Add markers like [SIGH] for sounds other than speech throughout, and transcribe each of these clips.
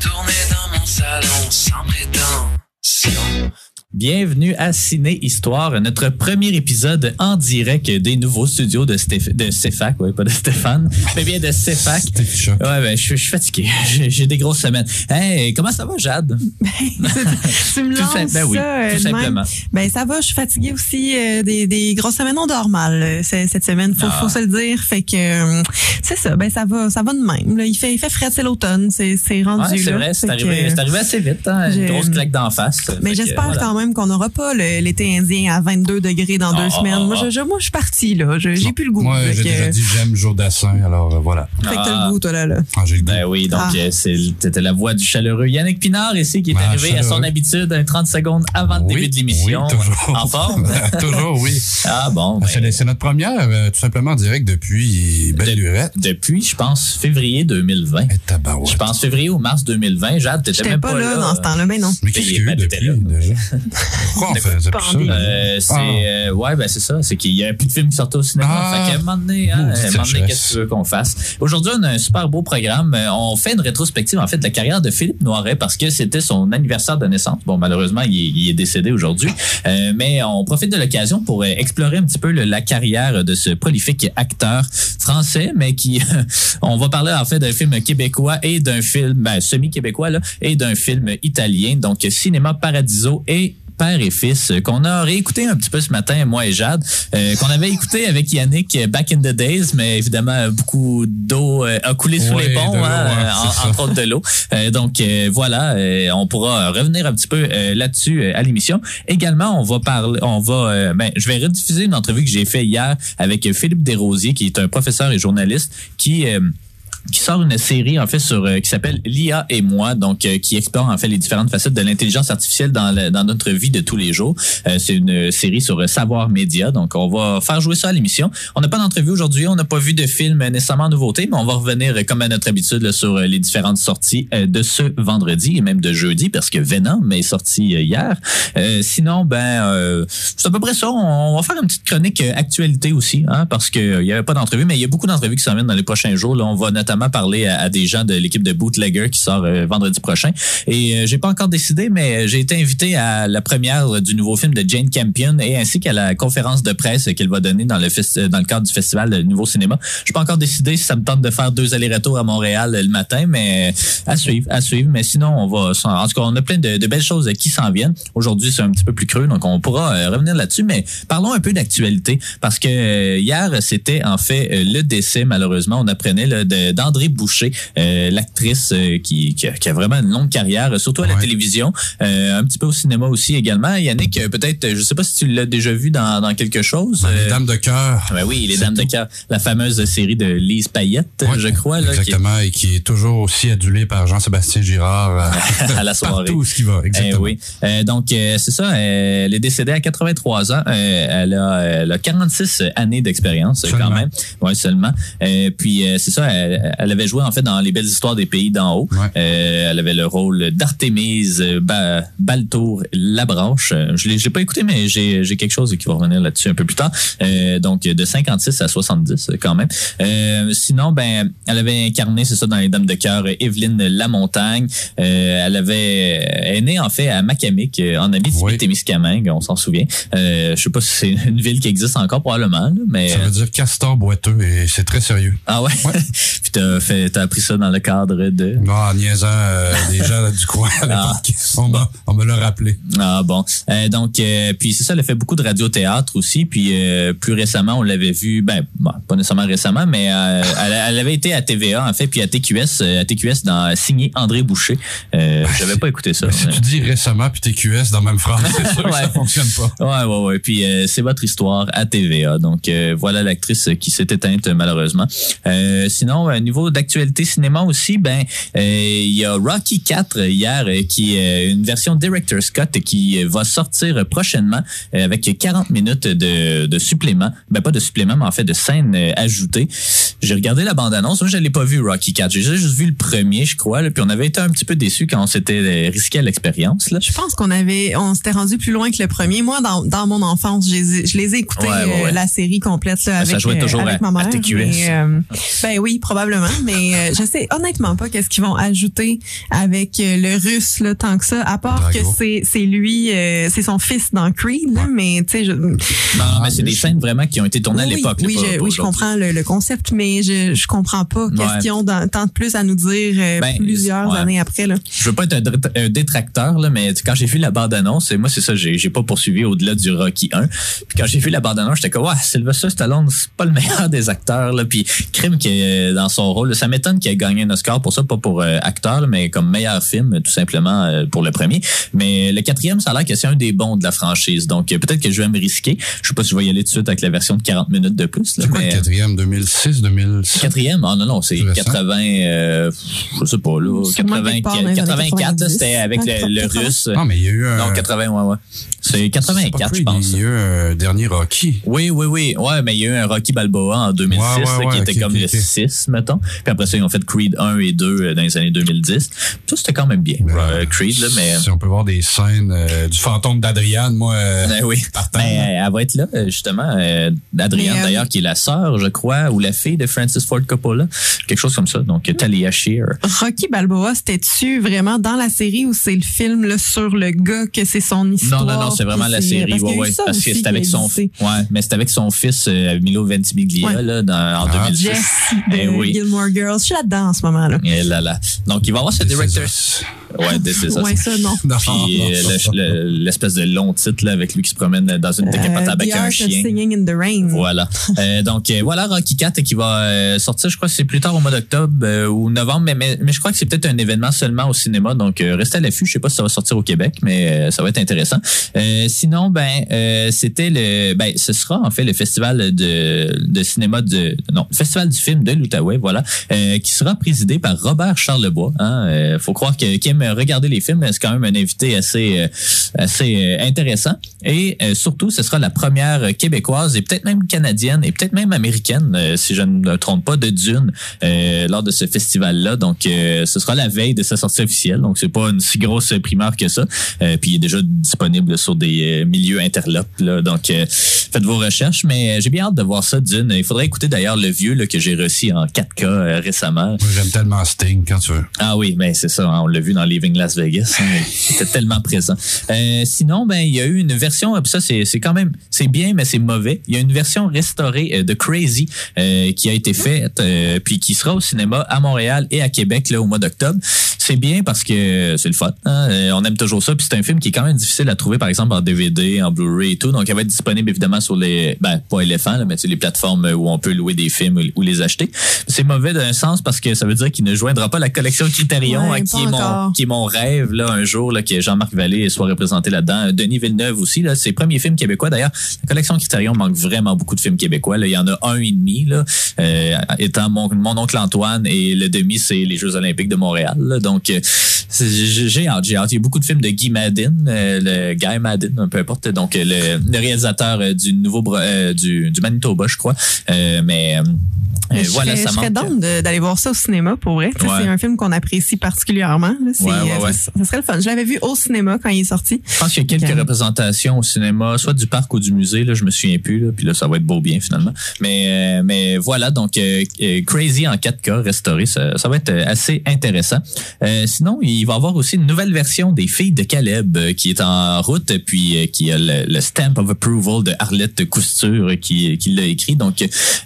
tournées dans mon salon sans prétention. Bienvenue à Ciné Histoire, notre premier épisode en direct des nouveaux studios de, Stéph de CFAC, ouais, pas de Stéphane, mais bien de. Choc. [LAUGHS] Ouais, ben, je, suis- je suis fatigué. [LAUGHS] J'ai des grosses semaines. Hey, comment ça va, Jade? [LAUGHS] tu me lances ben oui, ça euh, tout même. simplement. Ben ça va, je suis fatiguée aussi euh, des, des grosses semaines on dort mal euh, cette semaine, faut, Ah. faut se le dire. Fait que euh, c'est ça, ben ça va, ça va de même. là. Il fait il fait frais, c'est l'automne, c'est c'est rendu Ouais, c'est vrai, c'est arrivé, arrivé assez vite, hein? Une grosse claque d'en face. mais j'espère voilà. quand même qu'on n'aura pas l'été indien à 22 degrés dans Ah, deux ah, semaines. Moi, ah, je, je- moi, je suis partie, là. Je- J'ai plus le goût. Moi, j'ai que- déjà dit j'aime Joe Dassin, alors euh, voilà. Fait que t'as Ah. le goût, toi, là. là. Ah, j'ai le goût. Ben oui, donc Ah. euh, c'est- c'était la voix du chaleureux Yannick Pinard ici qui est Ah, arrivé à son habitude un 30 secondes avant le Oui, début de l'émission. oui, toujours. En [LAUGHS] forme? [LAUGHS] toujours, oui. Ah bon. ben, C'est c'est notre première, euh, tout simplement en direct depuis Belle De- Lurette. depuis, je pense, février 2020. Et tabarouette. Je pense février ou mars 2020. Jade, t'étais même pas, là, dans ce temps-là. Ben non. Mais qu'est-ce qu'il y a eu Ben, depuis, déjà? [LAUGHS] Pourquoi on faisait plus ça? Pandémie. Euh, c'est Ah. euh, ouais ben c'est ça c'est qu'il y a plus de films qui sortent au cinéma Ah. fait qu'à un moment donné, hein, Maudite à un moment donné, sagesse. qu'est-ce que tu veux qu'on fasse? Aujourd'hui on a un super beau programme Euh, on fait une rétrospective en fait de la carrière de Philippe Noiret parce que c'était son anniversaire de naissance bon malheureusement il est, il est décédé aujourd'hui Euh, mais on profite de l'occasion pour explorer un petit peu le- la carrière de ce prolifique acteur français mais qui [LAUGHS] on va parler en fait d'un film québécois et d'un film ben, semi-québécois là et d'un film italien donc Cinéma Paradiso et père et fils euh, qu'on a réécouté un petit peu ce matin moi et Jade euh, qu'on avait écouté avec Yannick euh, back in the days mais évidemment beaucoup d'eau a coulé sous Ouais, les ponts hein, euh, en- entre autres de l'eau. Euh, donc euh, voilà on pourra revenir un petit peu là-dessus à l'émission. Également on va parler on va ben je vais rediffuser une entrevue que j'ai fait hier avec Philippe Desrosiers qui est un professeur et journaliste qui qui sort une série en fait sur euh, qui s'appelle l'IA et moi donc euh, qui explore en fait les différentes facettes de l'intelligence artificielle dans le- dans notre vie de tous les jours. Euh, c'est une série sur euh, savoir média donc on va faire jouer ça à l'émission. On n'a pas d'entrevue aujourd'hui, on n'a pas vu de film nécessairement nouveauté, mais on va revenir euh, comme à notre habitude là, sur euh, les différentes sorties de ce vendredi et même de jeudi parce que Venom est sorti hier. Sinon ben c'est à peu près ça, on, va faire une petite chronique actualité aussi hein, parce que euh, il y avait pas d'entrevue mais il y a beaucoup d'entrevues qui s'en viennent dans les prochains jours. Là, on va notamment parler à, à des gens de l'équipe de Bootlegger qui sort euh, vendredi prochain. Et euh, j'ai pas encore décidé, mais j'ai été invité à la première du nouveau film de Jane Campion et ainsi qu'à la conférence de presse qu'elle va donner dans le festi- dans le cadre du festival de Nouveau Cinéma. Je pas encore décidé si ça me tente de faire deux allers-retours à Montréal euh, le matin, mais à suivre, à suivre. Mais sinon, on va. En tout cas, on a plein de, de belles choses qui s'en viennent. Aujourd'hui, c'est un petit peu plus creux, donc on pourra euh, revenir là-dessus. Mais parlons un peu d'actualité parce que euh, hier, c'était en fait euh, le décès, malheureusement, on apprenait là, de- d'André Boucher, euh, l'actrice euh, qui, qui, a, qui a vraiment une longue carrière, euh, surtout à la Ouais. télévision, euh, un petit peu au cinéma aussi également. Yannick, peut-être, je sais pas si tu l'as déjà vu dans, dans quelque chose. Ben, Les Dames de cœur. ben oui, les Dames de cœur, la fameuse série de Lise Payette, Ouais, je crois, là, qui est Exactement, et qui est toujours aussi adulé par Jean-Sébastien Girard. [LAUGHS] à la soirée. Partout où ce qui va, Eh exactement. oui. Donc, c'est ça. elle est décédée à 83 ans. Elle, a, elle a 46 années d'expérience quand même. Ouais, seulement. Puis, c'est ça. Elle, elle avait joué en fait dans Les Belles Histoires des Pays d'en haut. Ouais. Euh, elle avait le rôle d'Artémise euh, ba Baltour Labranche. Euh, Je l'ai j'ai pas écouté, mais j'ai j'ai quelque chose qui va revenir là-dessus un peu plus tard. Euh, donc, de 56 à 70 euh, quand même. Euh, sinon, ben, elle avait incarné, c'est ça, dans Les Dames de cœur, Evelyne Lamontagne. Elle avait elle est née en fait à Macamic, en Abitibi-Témiscamingue, on s'en souvient. Je sais pas si c'est une ville qui existe encore probablement, mais Ça veut dire castor boiteux et c'est très sérieux. ah ouais? Ouais. [LAUGHS] Puis t'as fait, t'as appris ça dans le cadre de. Non, en niaisant euh, les gens du coin à l'époque. On, on me l'a rappelé. Ah bon. Euh, donc euh, puis c'est ça, elle a fait beaucoup de radiothéâtre aussi. Puis euh, plus récemment, on l'avait vu, ben bon, pas nécessairement récemment, mais euh, elle, elle avait été à TVA en fait, puis à TQS, euh, à TQS dans signé André Boucher. Euh, J'avais pas écouté ça. Si tu dis récemment puis TQS dans la même phrase, c'est sûr que ça fonctionne pas. Ouais, ouais, ouais. Puis euh, c'est votre histoire à TVA. Donc euh, voilà l'actrice qui s'est éteinte malheureusement. Euh, sinon, euh, niveau niveau d'actualité cinéma aussi, ben euh, il y a Rocky 4 hier euh, qui est une version Director Scott qui va sortir prochainement euh, avec 40 minutes de, de supplément. Ben pas de supplément, mais en fait de scènes euh, ajoutées. J'ai regardé la bande-annonce. Moi, je l'ai pas vu Rocky 4. J'ai juste vu le premier, je crois. Là, puis on avait été un petit peu déçus quand on s'était euh, risqué à l'expérience. Là. Je pense qu'on avait, on s'était rendu plus loin que le premier. Moi, dans, dans mon enfance, je les ai, je les ai écoutés, Ouais, ouais, euh, ouais. la série complète là, Ça jouait euh, toujours avec à- ma à mère. TQS. mais, euh, ben oui, probablement. Mais euh, je sais honnêtement pas qu'est-ce qu'ils vont ajouter avec euh, le russe là, tant que ça. À part Drago. que c'est c'est lui, euh, c'est son fils dans Creed. Là, mais tu sais, je, Non, mais c'est des scènes vraiment qui ont été tournées à oui, l'époque. là, oui, pas- je, pas oui, je comprends le, le concept, mais je, je comprends pas Ouais. qu'est-ce qu'ils ont dans- tant de plus à nous dire euh, Ben, plusieurs ouais. années après. Là. je veux pas être un, détracteur là, mais quand j'ai vu la bande annonce, moi c'est ça, j'ai j'ai pas poursuivi au-delà du Rocky 1. Puis quand j'ai vu la bande annonce, j'étais comme ouais, Sylvester Stallone, c'est pas le meilleur des acteurs là, puis crime qui est dans son rôle, ça m'étonne qu'il ait gagné un Oscar pour ça, pas pour euh, acteur, mais comme meilleur film tout simplement euh, pour le premier. Mais le quatrième, ça a l'air que c'est un des bons de la franchise, donc euh, peut-être que je vais me risquer. Je sais pas si je vais y aller tout de suite avec la version de 40 minutes de plus. Là, C'est quoi mais- le quatrième? 2006, 2007? Quatrième? Ah non, non, c'est Plus récent. 80, euh, je sais pas, là. Sûrement 80, quelque part dans les années 84, là, 90. c'était avec le, le 80. russe. Non, mais il y a eu un... Non, 80, ouais, ouais. C'est c'est pas 84, je pense. Il y a eu un dernier Rocky. Oui, oui, oui. Ouais, mais il y a eu un Rocky Balboa en 2006, Ouais, ouais, là, qui était comme le ok. 6, mettons. Puis après ça, ils ont fait Creed 1 et 2 euh, dans les années 2010. Ça, c'était quand même bien, Mais, euh, Creed, là, mais... Si on peut voir des scènes euh, du fantôme d'Adriane, moi... Ben oui, partant. mais elle va être là, justement. Euh, euh, d'ailleurs, qui est la sœur, je crois, ou la fille de Francis Ford Coppola. Quelque chose comme ça. Donc, Talia Shear. Rocky Balboa, c'était-tu vraiment dans la série ou c'est le film là, sur le gars que c'est son histoire? Non, non, non, c'est vraiment la série. parce qu'il y a ouais, eu ouais, parce que c'est avec son, ouais, mais c'est avec son fils euh, Milo Ventimiglia Ouais. là, dans, en Ah. 2010. Jesse de Eh oui. Gilmore Girls. Je suis là-dedans en ce moment. là. Et là, là. Donc, il va y avoir ce directeur. Ouais, This Is Us. Ouais, ça, non. [LAUGHS] Non, Puis euh, non, le- le- l'espèce de long titre là, avec lui qui se promène dans une décapotable Euh, avec The un Art of chien. Singing in the Rain. Voilà. Euh, donc euh, voilà Rocky 4 qui va sortir, je crois que c'est plus tard au mois d'octobre euh, ou novembre, mais, mais, mais je crois que c'est peut-être un événement seulement au cinéma. Donc euh, restez à l'affût. Je sais pas si ça va sortir au Québec, mais euh, ça va être intéressant. Euh, sinon, ben euh, c'était le, ben ce sera en fait le festival de, de cinéma de, non, le festival du film de l'Outaouais, voilà, euh, qui sera présidé par Robert Charlebois. Hein. Euh, faut croire que qui aime regarder les films, c'est quand même un invité assez euh, assez euh, intéressant. Et euh, surtout, ce sera la première québécoise et peut-être même canadienne et peut-être même américaine, si je ne me trompe pas, de Dune lors de ce festival-là. Donc, ce sera la veille de sa sortie officielle. Donc, c'est pas une si grosse primeur que ça. Puis, il est déjà disponible sur des milieux interlopes. Là. Donc, faites vos recherches. Mais euh, j'ai bien hâte de voir ça, Dune. Il faudrait écouter d'ailleurs le vieux là, que j'ai reçu en 4K euh, récemment. Moi, j'aime tellement Sting quand tu veux. Ah oui, ben c'est ça, hein, on l'a vu dans Leaving Las Vegas, hein, [LAUGHS] c'était tellement présent. Euh, sinon, ben il y a eu une version, ça c'est quand même c'est bien mais c'est mauvais. Il y a une version restaurée de Crazy euh, qui a été faite puis qui sera au cinéma à Montréal et à Québec là au mois d'octobre. C'est bien parce que c'est le fun, hein, on aime toujours ça puis c'est un film qui est quand même difficile à trouver par exemple en DVD, en Blu-ray et tout. Donc elle va être disponible évidemment sur les ben pas là, mais les plateformes où on peut louer des films ou, ou les acheter. C'est mauvais d'un sens parce que ça veut dire qu'il ne joindra pas la collection Criterion Ouais, hein, qui, est mon, qui est mon rêve là un jour là, que Jean-Marc Vallée soit représenté là-dedans. Denis Villeneuve aussi là, ses premiers films québécois d'ailleurs. La collection Criterion manque vraiment beaucoup de films québécois. Là. Il y en a un et demi là, euh, étant mon, mon oncle Antoine et le demi c'est les Jeux Olympiques de Montréal. là. Donc euh, j'ai hâte, j'ai hâte. Il y a beaucoup de films de Guy Madden, euh, le Guy Madden, peu importe. Donc le, le réalisateur du nouveau euh, du, du Manitoba, je crois. Euh, mais euh, euh, je voilà, serais, ça je serais manque. down de- d'aller voir ça au cinéma pour vrai. Ouais. C'est un film qu'on apprécie particulièrement. Ouais, ouais, ouais. Ça, ça serait le fun. Je l'avais vu au cinéma quand il est sorti. Je pense qu'il y a quelques représentations au cinéma, soit du parc ou du musée, là, je me souviens plus, là, puis là, ça va être beau bien finalement. Mais, euh, mais voilà, donc euh, Crazy en 4K restauré, ça, ça va être assez intéressant. Euh, sinon, il va y avoir aussi une nouvelle version des Filles de Caleb qui est en route, puis qui a le, le stamp of approval de Arlette Cousture qui, qui l'a écrit. Donc,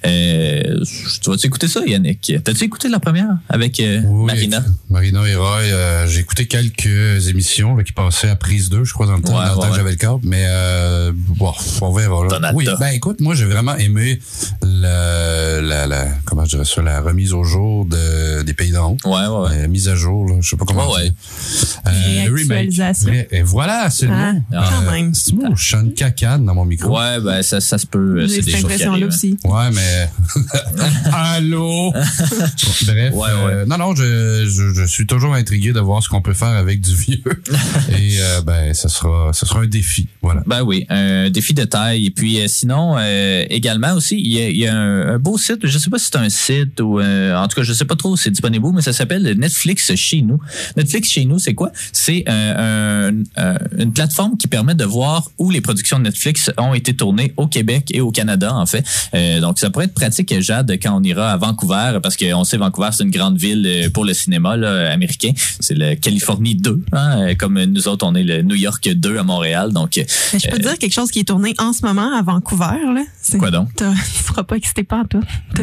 euh, tu vas-tu écouter ça, Yannick? T'as-tu écouté la première avec euh, Oui, Marina? Marina et Roy, euh, j'ai écouté quelques émissions là, qui passaient à prise 2, je crois, dans le temps, Ouais, dans le ouais, temps que j'avais le câble, mais euh, bon, on verra. là. Oui, ben écoute, moi j'ai vraiment aimé le, la, la, comment je dirais ça, la remise au jour de, des pays d'en haut. Ouais, ouais, ouais. Euh, mise à jour, là, je sais pas comment Ouais. Euh, le. Réactualisation. Ouais, Et voilà, c'est le Ah, mot. quand même. C'est le mot, je chante cacane dans mon micro. Ouais, ben ça, ça se peut. euh, J'ai C'est des cette choses qui impression-là arrivent. aussi. Ouais, mais [LAUGHS] Allô? Bref. Ouais, euh, non, non, je, je, je suis toujours intrigué de voir ce qu'on peut faire avec du vieux. [LAUGHS] Et euh, ben, ce sera, ce sera un défi. Voilà. Ben oui, un défi de taille. Et puis euh, sinon, euh, également aussi, il y a, il y a un, un beau site, je sais pas si c'est un site ou euh, en tout cas, je sais pas trop si c'est disponible où, mais ça s'appelle Netflix chez nous. Netflix chez nous, c'est quoi? C'est euh, un- un- une plateforme qui permet de voir où les productions de Netflix ont été tournées au Québec et au Canada, en fait. Euh, donc, ça pourrait être pratique, Jade, quand on ira à Vancouver, parce qu'on sait Vancouver, c'est une grande ville euh, pour le cinéma là, américain. C'est le Californie 2, hein, euh, comme nous autres, on est le New York 2 à Montréal. Donc, Mais je peux te dire quelque chose qui est tourné en ce moment à Vancouver. Là. C'est- Quoi donc? Tu [LAUGHS] seras pas excité par tout.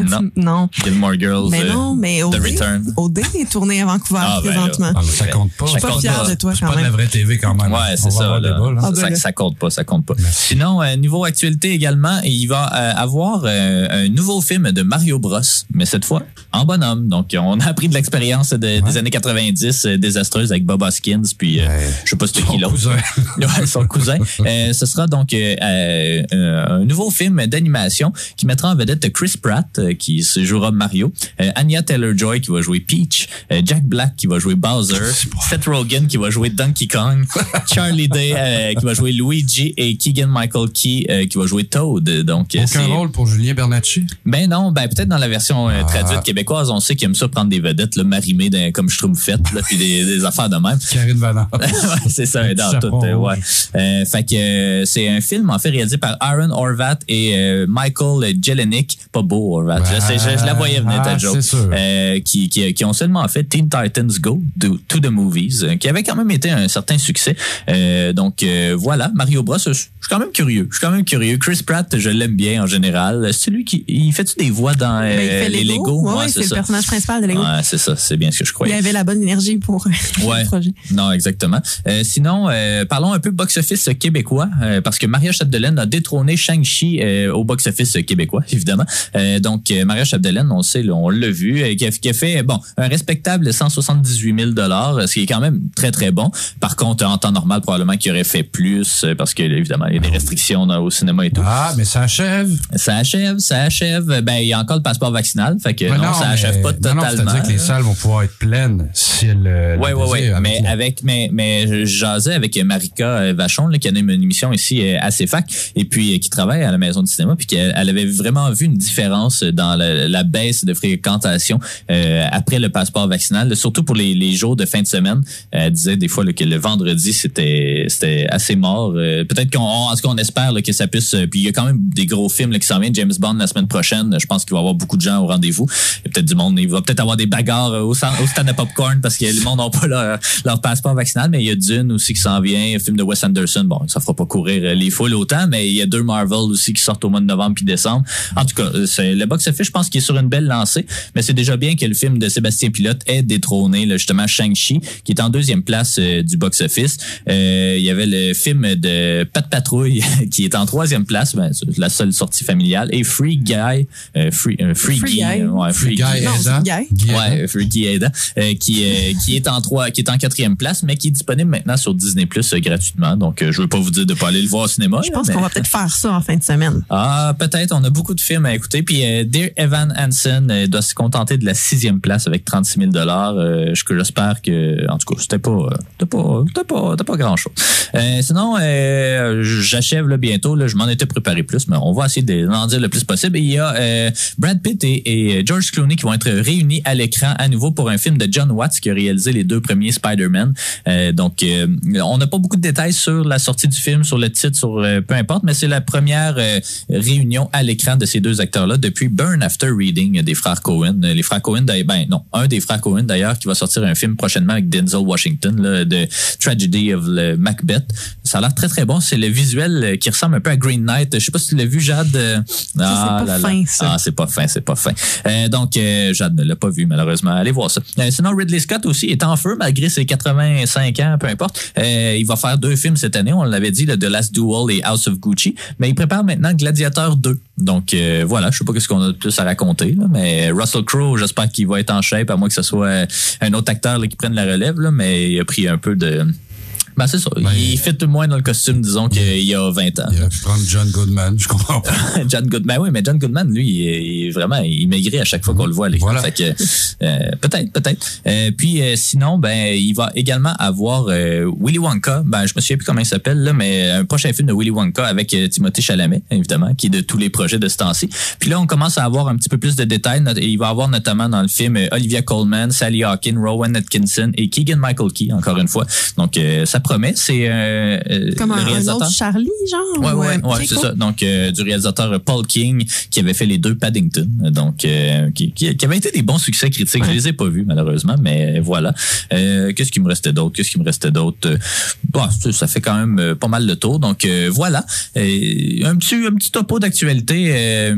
Non. non. Gilmore Girls. Mais non, mais The OD, Return. OD est tourné à Vancouver Ah, ben présentement. Ah, ça compte pas. je suis ça pas compte fière pas. de toi C'est quand pas de la vraie TV quand même. Ouais, c'est ça, avoir là. débat, là. Ah, ben ça. Ça compte pas, ça compte pas. Merci. Sinon, euh, niveau actualité également, il va euh, avoir euh, un nouveau film de Mario Bros, mais cette fois en bonhomme. Donc, on a appris de l'expérience de- des années 90 euh, désastreuse avec Bob Hoskins, puis euh, Ouais. je sais pas Son qui l'autre. [LAUGHS] son cousin. [LAUGHS] Euh, ce sera donc un nouveau film d'animation qui mettra en vedette Chris Pratt, qui se jouera Mario, Anya Taylor-Joy qui va jouer Peach, Jack Black qui va jouer Bowser, [LAUGHS] Seth Rogen qui va jouer Donkey Kong, Charlie Day qui va jouer Luigi et Keegan Michael Key qui va jouer Toad. Donc, euh, Aucun rôle pour Julien Bernacci. ben non, ben peut-être dans la version euh, Ah. traduite québécoise, on sait qu'il aime ça prendre des vedettes, là, marimées dans- comme Schtroumpfette, puis des, des affaires de même. Karine. [LAUGHS] Ouais, c'est ça, Un dans tout. euh, ouais. Euh, fait que euh, c'est un film en fait réalisé par Aaron Horvat et euh, Michael Jelenic, pas beau Horvat. je sais, je, je la voyais venir ta Ah, joke. c'est sûr. Euh, qui, qui, qui ont seulement fait Teen Titans Go to, to the Movies, euh, qui avait quand même été un certain succès. Euh, donc euh, voilà, Mario Bros. Je, je suis quand même curieux. Je suis quand même curieux. Chris Pratt, je l'aime bien en général. C'est lui qui il fait-tu des voix dans euh, Ben, il fait les Lego. Lego? Ouais, Ouais, c'est le personnage principal de Lego. Ouais, c'est ça. C'est bien ce que je Il croyais. avait la bonne énergie pour [LAUGHS] Ouais. le projet. Non, exactement. Euh, sinon, euh, parlons un peu box-office québécois, euh, parce que Maria Chapdelaine a détrôné Shang-Chi euh, au box-office québécois, [LAUGHS] évidemment. Euh, donc, euh, Maria Chapdelaine, on sait, on l'a vu, euh, qui, a, qui a fait, bon, un respectable 178 000 ce qui est quand même très, très bon. Par contre, en temps normal, probablement qu'il aurait fait plus, euh, parce que, évidemment, il y a des restrictions dans- au cinéma et tout. Ah, mais ça achève. Ça achève, ça achève. Ben, il y a encore le passeport vaccinal, fait que non, ça mais- achève pas non, non, totalement. C'est-à-dire que les salles vont pouvoir être pleines si le. Oui, le oui, oui. désir, Mais avec, mais, mais jasais avec Marika euh, Vachon, là, qui anime une émission ici euh, à CFAC, et puis euh, qui travaille à la maison du cinéma, puis qu'elle elle avait vraiment vu une différence dans la, la baisse de fréquentation euh, après le passeport vaccinal, surtout pour les, les jours de fin de semaine. Elle disait des fois là, que le vendredi, c'était c'était assez mort. Euh, Peut-être qu'on en tout cas, on espère là, que ça puisse. Euh, Puis il y a quand même des gros films là, qui s'en viennent. James Bond la semaine prochaine. Je pense qu'il va y avoir beaucoup de gens au rendez-vous. Il y a peut-être du monde. Il va peut-être avoir des bagarres euh, au, stand- de popcorn parce que le monde n'a pas leur, passeport vaccinal. Mais il y a Dune aussi qui s'en vient. Un film de Wes Anderson. Bon, ça fera pas courir euh, les foules autant, mais il y a deux Marvel aussi qui sortent au mois de novembre puis décembre. En tout cas, le box-office, je pense qu'il est sur une belle lancée. Mais c'est déjà bien que le film de Sébastien Pilote ait détrôné là, justement Shang-Chi, qui est en deuxième place du box-office. Euh, il y avait le film de Pat Patrouille [LAUGHS] qui est en troisième place, ben, c'est la seule sortie familiale, et Free Guy, euh, Free, euh, Free, Free Guy, Guy. euh, ouais, Free Guy Non, aidant. Guy. Ouais, euh, qui euh, qui est en trois, qui est en quatrième place, mais qui est disponible maintenant sur Disney Plus gratuitement. Donc, euh, je veux pas vous dire de pas aller le voir au cinéma. Je là, pense mais- qu'on va peut-être faire ça en fin de semaine. ah, peut-être. On a beaucoup de films à écouter. Puis euh, Dear Evan Hansen euh, doit se contenter de la sixième place avec 36 000 dollars. Euh, je- J'espère que, en tout cas, c'était pas, euh, pas, pas, pas grand chose. sinon, euh, j'achève là bientôt. Là, je m'en étais préparé plus, mais on va essayer d'en dire le plus possible. Et il y a euh, Brad Pitt et, et George Clooney qui vont être réunis à l'écran à nouveau pour un film de John Watts qui a réalisé les deux premiers Spider-Man. Euh, donc, euh, on n'a pas beaucoup de détails sur la sortie du film, sur le titre, sur euh, peu importe, mais c'est la première euh, réunion à l'écran de ces deux acteurs-là depuis Burn After Reading des frères Cohen. Les frères Cohen, ben non, un des frères Cohen d'ailleurs qui va sortir un film prochainement avec Denzel Washington, là, de Tragedy of Macbeth. Ça a l'air très très bon. C'est le visuel euh, qui ressemble un peu à Green Knight. Je sais pas si tu l'as vu, Jade. Euh, Ça, c'est pas fin, ça. Ah, c'est pas fin, c'est pas fin. Euh, donc, euh, Jade ne l'a pas vu, malheureusement. Allez voir ça. Euh, sinon, Ridley Scott aussi est en feu, malgré ses 85 ans, peu importe. Il va faire deux films cette année. On l'avait dit, le The Last Duel et House of Gucci. Mais il prépare maintenant Gladiator 2. Donc, voilà. Je sais pas ce qu'on a de plus à raconter, là, mais Russell Crowe, j'espère qu'il va être en shape, à moins que ce soit un autre acteur là, qui prenne la relève, là, mais il a pris un peu de Ben, c'est ça. Ben, il fit moins dans le costume, disons, qu'il y a 20 ans. Il aurait pu prendre John Goodman, je comprends pas. [LAUGHS] John Goodman, oui, mais John Goodman, lui, il est, il vraiment, il maigrit à chaque fois qu'on le voit l'écran. Voilà. Fait que, euh, peut-être, peut-être. Euh, puis, euh, sinon, ben, il va également avoir euh, Willy Wonka. Ben, je me souviens plus comment il s'appelle, là, mais un prochain film de Willy Wonka avec euh, Timothée Chalamet, évidemment, qui est de tous les projets de ce temps-ci. Puis là, on commence à avoir un petit peu plus de détails. Il va avoir notamment dans le film euh, Olivia Colman, Sally Hawkins, Rowan Atkinson et Keegan Michael Key, encore une fois. Donc, euh, ça promet. C'est euh, euh, Comme le un, un réalisateur. autre Charlie, genre? Ouais, ou, ouais, euh, ouais, c'est cool. ça. Donc, euh, du réalisateur Paul King, qui avait fait les deux Paddington. Donc, euh, qui, qui, qui avait été des bons succès critiques. Je les ai pas vus, malheureusement, mais voilà. Qu'est-ce qui me restait d'autre? Qu'est-ce qui me restait d'autre? Bon, ça, fait quand même pas mal le tour. Donc, voilà. Un petit, un petit topo d'actualité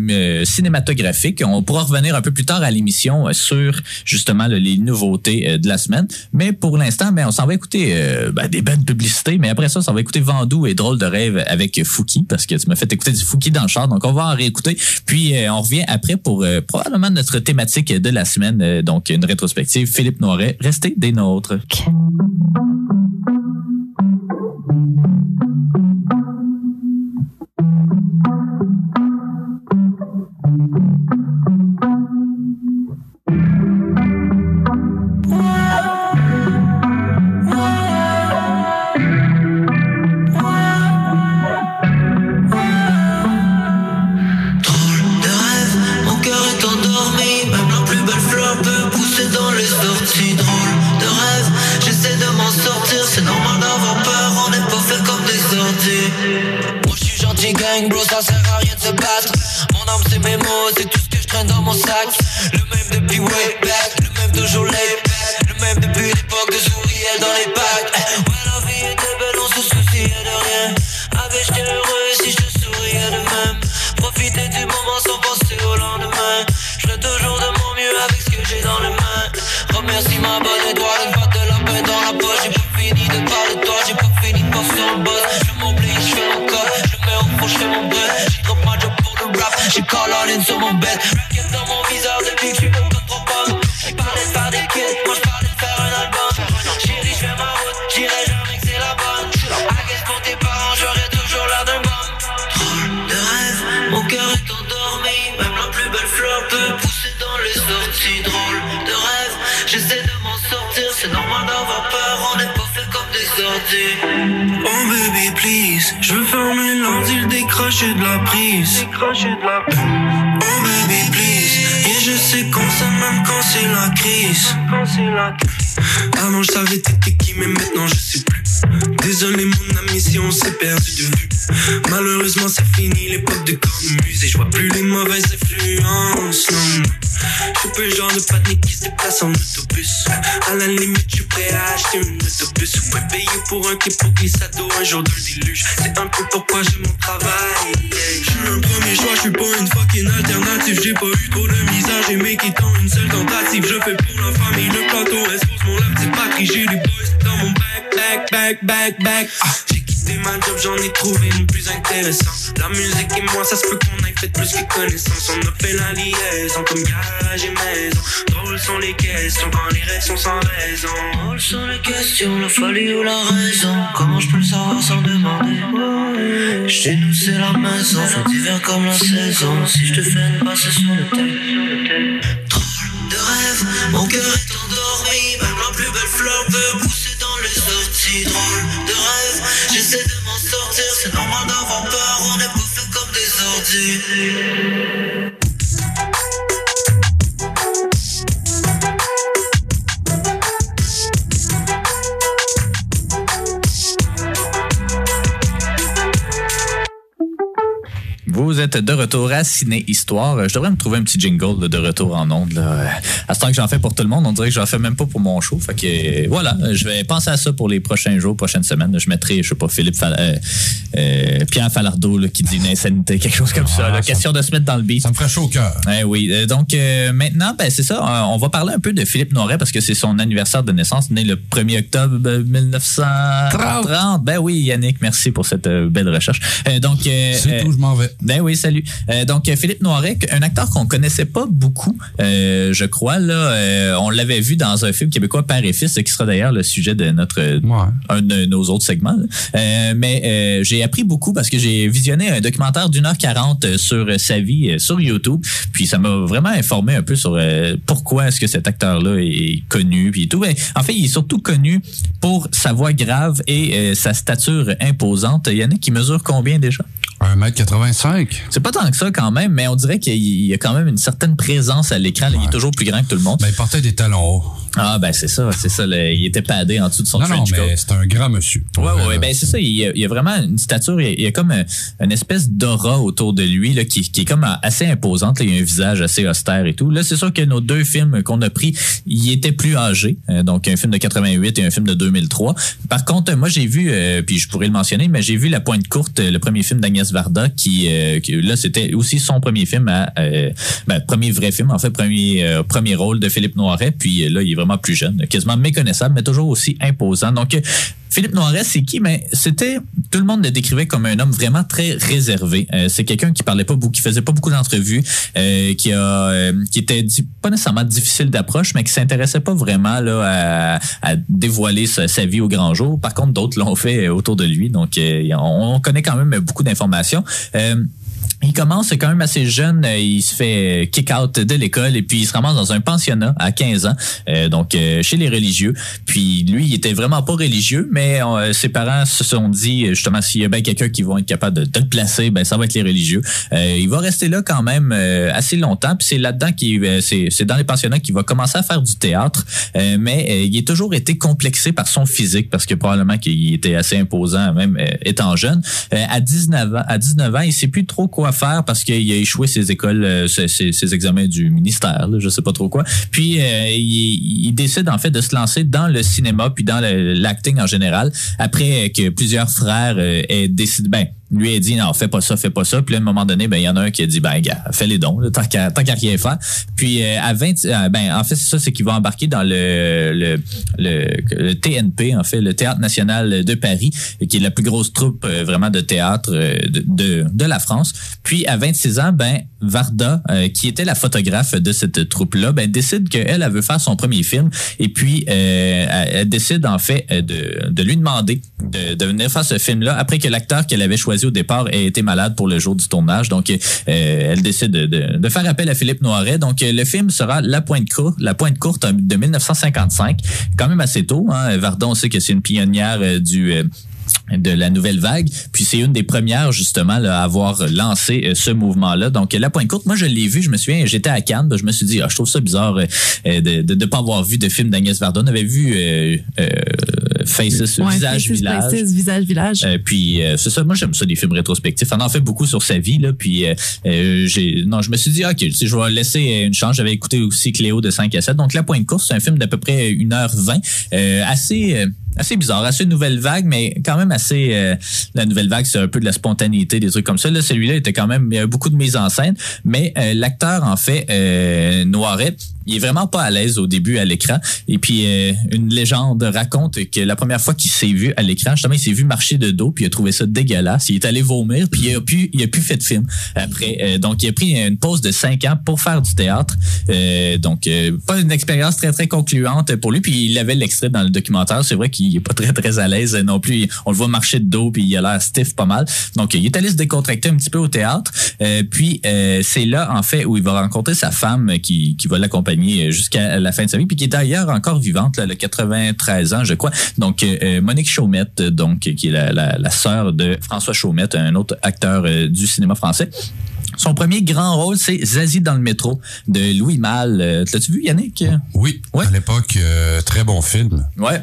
cinématographique. On pourra revenir un peu plus tard à l'émission sur, justement, les nouveautés de la semaine. Mais pour l'instant, ben, on s'en va écouter ben, des bonnes publicités. Mais après ça, on va écouter Vandou et Drôle de rêve avec Fouki parce que tu m'as fait écouter du Fouki dans le char. Donc, on va en réécouter. Puis, euh, on revient après pour euh, probablement notre thématique de la semaine. Euh, donc, une rétrospective. Philippe Noiret, restez des nôtres. Qu'on ait fait plus que connaissance. On a fait la liaison comme garage et maison. Drôles sont les questions quand les rêves sont sans raison. Drôles sont les questions, la folie ou la raison. Comment je peux le savoir sans demander? Chez nous, c'est la maison, fait d'hiver comme la saison. Si je te fais une passe sur le thème. Drôle de rêve, mon cœur est endormi. Même la plus belle fleur peut pousser dans les sorties. Drôle de rêve, j'essaie de m'en sortir. C'est normal d'avoir peur, des Vous êtes de retour à Ciné Histoire. Je devrais me trouver un petit jingle là, de retour en ondes. Là. À ce temps que j'en fais pour tout le monde, on dirait que j'en fais même pas pour mon show. Fait que voilà, je vais penser à ça pour les prochains jours, prochaines semaines. Je mettrai, je sais pas, Philippe Fal- euh, euh, Pierre Falardeau là, qui dit une insanité, quelque chose comme ça. ça- Question de se mettre dans le beat. Ça me ferait chaud au cœur. Eh oui. Euh, donc euh, maintenant, ben c'est ça. euh, on va parler un peu de Philippe Noiret parce que c'est son anniversaire de naissance, né le 1er octobre euh, 1930. Ben oui, Yannick, merci pour cette belle recherche. Donc, C'est tout, je m'en vais. Ben oui, salut. Euh, donc, Philippe Noiret, un acteur qu'on connaissait pas beaucoup, euh, je crois. Là, euh, on l'avait vu dans un film québécois, Père et Fils, qui sera d'ailleurs le sujet de notre Ouais. un de nos autres segments. mais j'ai appris beaucoup parce que j'ai visionné un documentaire d'une heure quarante sur sa vie sur YouTube. Puis ça m'a vraiment informé un peu sur pourquoi est-ce que cet acteur-là est connu. Puis tout. Ben, en fait, il est surtout connu pour sa voix grave et sa stature imposante. Yannick, qui mesure combien déjà? 1m85. C'est pas tant que ça quand même, mais on dirait qu'il y a quand même une certaine présence à l'écran. Il est toujours plus grand que tout le monde. Ben, il portait des talons hauts. Ah ben c'est ça, c'est ça. le- il était padé en dessous de son Non, non, trench coat. mais c'est un grand monsieur. Ouais, ouais, Euh, ouais, ben c'est ça. Il y, a, il y a vraiment une stature, il y a, il y a comme un- une espèce d'aura autour de lui là, qui, qui est comme assez imposante. là. Il y a un visage assez austère et tout. Là, c'est sûr que nos deux films qu'on a pris, il était plus âgé. Euh, donc un film de 88 et un film de 2003. Par contre, moi j'ai vu, euh, puis je pourrais le mentionner, mais j'ai vu La Pointe courte, euh, le premier film d'Agnès Varda, qui, euh, qui- là c'était aussi son premier film, à, euh, ben, premier vrai film, en fait premier euh, premier rôle de Philippe Noiret. Puis euh, là, il est vraiment plus jeune, quasiment méconnaissable, mais toujours aussi imposant. Donc euh, Philippe Noiret, c'est qui? Mais c'était, tout le monde le décrivait comme un homme vraiment très réservé. Euh, c'est quelqu'un qui parlait pas beaucoup, qui faisait pas beaucoup d'entrevues, euh, qui a, qui était pas nécessairement difficile d'approche, mais qui s'intéressait pas vraiment là à, dévoiler sa, vie au grand jour. Par contre, d'autres l'ont fait autour de lui, donc on, on connaît quand même beaucoup d'informations. Il commence quand même assez jeune, euh, il se fait euh, kick out de l'école et puis il se ramasse dans un pensionnat à 15 ans, euh, donc euh, chez les religieux. Puis lui, il était vraiment pas religieux, mais euh, ses parents se sont dit euh, justement s'il y a bien quelqu'un qui va être capable de, de le placer, ben ça va être les religieux. Il va rester là quand même assez longtemps, puis c'est là-dedans euh, c'est c'est dans les pensionnats qu'il va commencer à faire du théâtre, mais il a toujours été complexé par son physique parce que probablement qu'il était assez imposant même étant jeune. À 19 ans, à 19 ans, il sait plus trop quoi faire parce qu'il a échoué ses écoles, euh, ses, examens du ministère, je sais pas trop quoi. Puis euh, il, décide en fait de se lancer dans le cinéma puis dans l'acting en général après que plusieurs frères euh, aient décidé ben lui a dit non fais pas ça fais pas ça. Puis à un moment donné ben il y en a un qui a dit ben gars fais les dons tant qu'à qu'à rien faire. Puis euh, à 20 euh, ben en fait c'est ça c'est qu'il va embarquer dans le le, le TNP en fait le Théâtre national de Paris qui est la plus grosse troupe euh, vraiment de théâtre euh, de, de la France. Puis à 26 ans ben Varda qui était la photographe de cette troupe là ben décide qu'elle elle veut faire son premier film. Et puis elle, décide en fait de de lui demander de, de venir faire ce film là après que l'acteur qu'elle avait choisi au départ ait été malade pour le jour du tournage. Donc euh, elle décide de, de, de faire appel à Philippe Noiret. Donc euh, le film sera La Pointe courte La Pointe courte euh, de 1955 quand même assez tôt hein. Varda on sait que c'est une pionnière euh, du de la nouvelle vague. Puis c'est une des premières justement là, à avoir lancé euh, ce mouvement-là. Donc la pointe courte, moi je l'ai vu, je me souviens, j'étais à Cannes, ben, je me suis dit, ah, je trouve ça bizarre euh, euh, de de, de pas avoir vu de film d'Agnès Varda. On avait vu euh, euh, Faces, Ouais, Visage, Faces, Village. Places, Visage, Village. Euh, puis euh, c'est ça, moi j'aime ça des films rétrospectifs. On en fait beaucoup sur sa vie là. Puis euh, euh, j'ai non, je me suis dit ok, tu sais, je vais laisser une chance. J'avais écouté aussi Cléo de 5 à 7. Donc La Pointe courte, c'est un film d'à peu près 1h20, euh, assez euh, assez bizarre, assez nouvelle vague, mais quand même assez euh, la nouvelle vague, c'est un peu de la spontanéité, des trucs comme ça. Là, celui-là était quand même il y a beaucoup de mise en scène, mais euh, l'acteur en fait euh, Noiret, il est vraiment pas à l'aise au début à l'écran. Et puis euh, une légende raconte que la première fois qu'il s'est vu à l'écran, justement, il s'est vu marcher de dos, puis il a trouvé ça dégueulasse. Il est allé vomir, puis il a plus, il a plus fait de film après. Euh, donc il a pris une pause de cinq ans pour faire du théâtre. Euh, donc euh, pas une expérience très très concluante pour lui. Puis il avait l'extrait dans le documentaire. C'est vrai qu'il est pas très très à l'aise non plus. On le voit marcher de dos, puis il a l'air stiff pas mal. Donc il est allé se décontracter un petit peu au théâtre. Euh, puis euh, c'est là en fait où il va rencontrer sa femme qui, qui va l'accompagner jusqu'à la fin de sa vie, puis qui est d'ailleurs encore vivante, là, le 93 ans je crois. Donc euh, Monique Chaumette, donc qui est la, sœur de François Chaumette, un autre acteur euh, du cinéma français. Son premier grand rôle, c'est Zazie dans le métro de Louis Malle. Euh, L'as-tu vu, Yannick? Oui, Ouais. à l'époque, euh, très bon film. Ouais.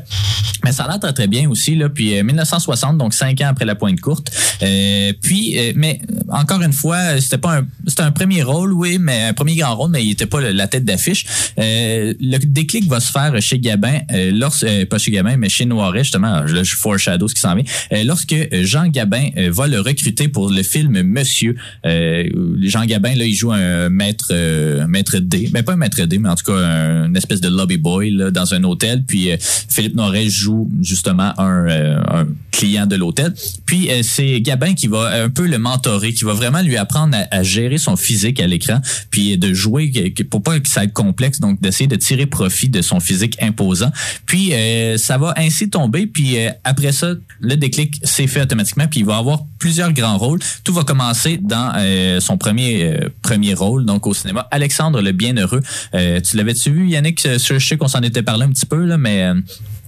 Mais ça a l'air très, très bien aussi. Là. Puis euh, 1960, donc cinq ans après la pointe courte. Euh, puis, euh, mais euh, encore une fois, c'était pas un, c'était un premier rôle, oui, mais un premier grand rôle, mais il était pas la tête d'affiche. Euh, le déclic va se faire chez Gabin, euh, lorsque, euh, pas chez Gabin, mais chez Noiret, justement. Là, je foreshadow ce qui s'en vient. Euh, lorsque Jean Gabin euh, va le recruter pour le film Monsieur, euh, euh, Jean Gabin, là, il joue un maître, euh, maître D. Ben, pas un maître D, mais en tout cas, un- une espèce de lobby boy dans un hôtel. Puis euh, Philippe Noiret joue justement un, euh, un client de l'hôtel. Puis c'est Gabin qui va un peu le mentorer, qui va vraiment lui apprendre à, gérer son physique à l'écran, puis de jouer pour pas que ça être complexe, donc d'essayer de tirer profit de son physique imposant. Puis ça va ainsi tomber, puis après ça, le déclic s'est fait automatiquement, puis il va avoir plusieurs grands rôles. Tout va commencer dans euh, premier euh, premier rôle, donc au cinéma. Alexandre le Bienheureux. Euh, tu l'avais-tu vu, Yannick? Euh, Je sais qu'on s'en était parlé un petit peu, là, mais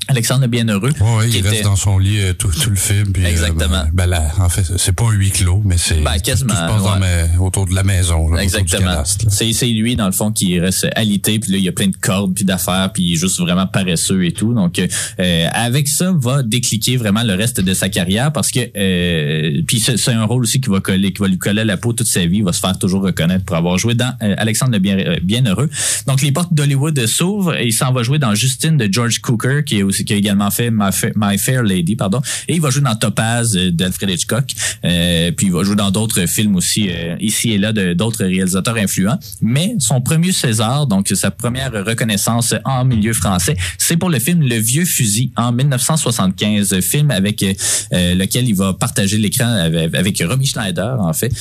Alexandre le Bienheureux. Qui il était- reste dans son lit euh, tout, tout le film. puis, euh, Exactement. ben, ben là, en fait, c'est pas un huis clos, mais c'est Ben, tout- quasiment, tout se passe dans ma- autour de la maison, là, Exactement. C'est lui dans le fond qui reste alité puis là il y a plein de cordes puis d'affaires puis il est juste vraiment paresseux et tout. Donc euh, avec ça va décliquer vraiment le reste de sa carrière parce que euh, puis c'est un rôle aussi qui va coller qui va lui coller à la peau toute sa vie, il va se faire toujours reconnaître pour avoir joué dans Alexandre le bien bienheureux. Donc les portes d'Hollywood s'ouvrent et il s'en va jouer dans Justine de George Cooker qui est aussi qui a également fait My, Fa- My Fair Lady pardon et il va jouer dans Topaz euh, d'Alfred Hitchcock. Euh, puis il va jouer dans d'autres films aussi euh, ici et là de d'autres réalisateurs influents. Mais son premier César, donc sa première reconnaissance en milieu français, c'est pour le film Le Vieux Fusil en 1975, film avec euh, lequel il va partager l'écran avec, avec Romy Schneider en fait,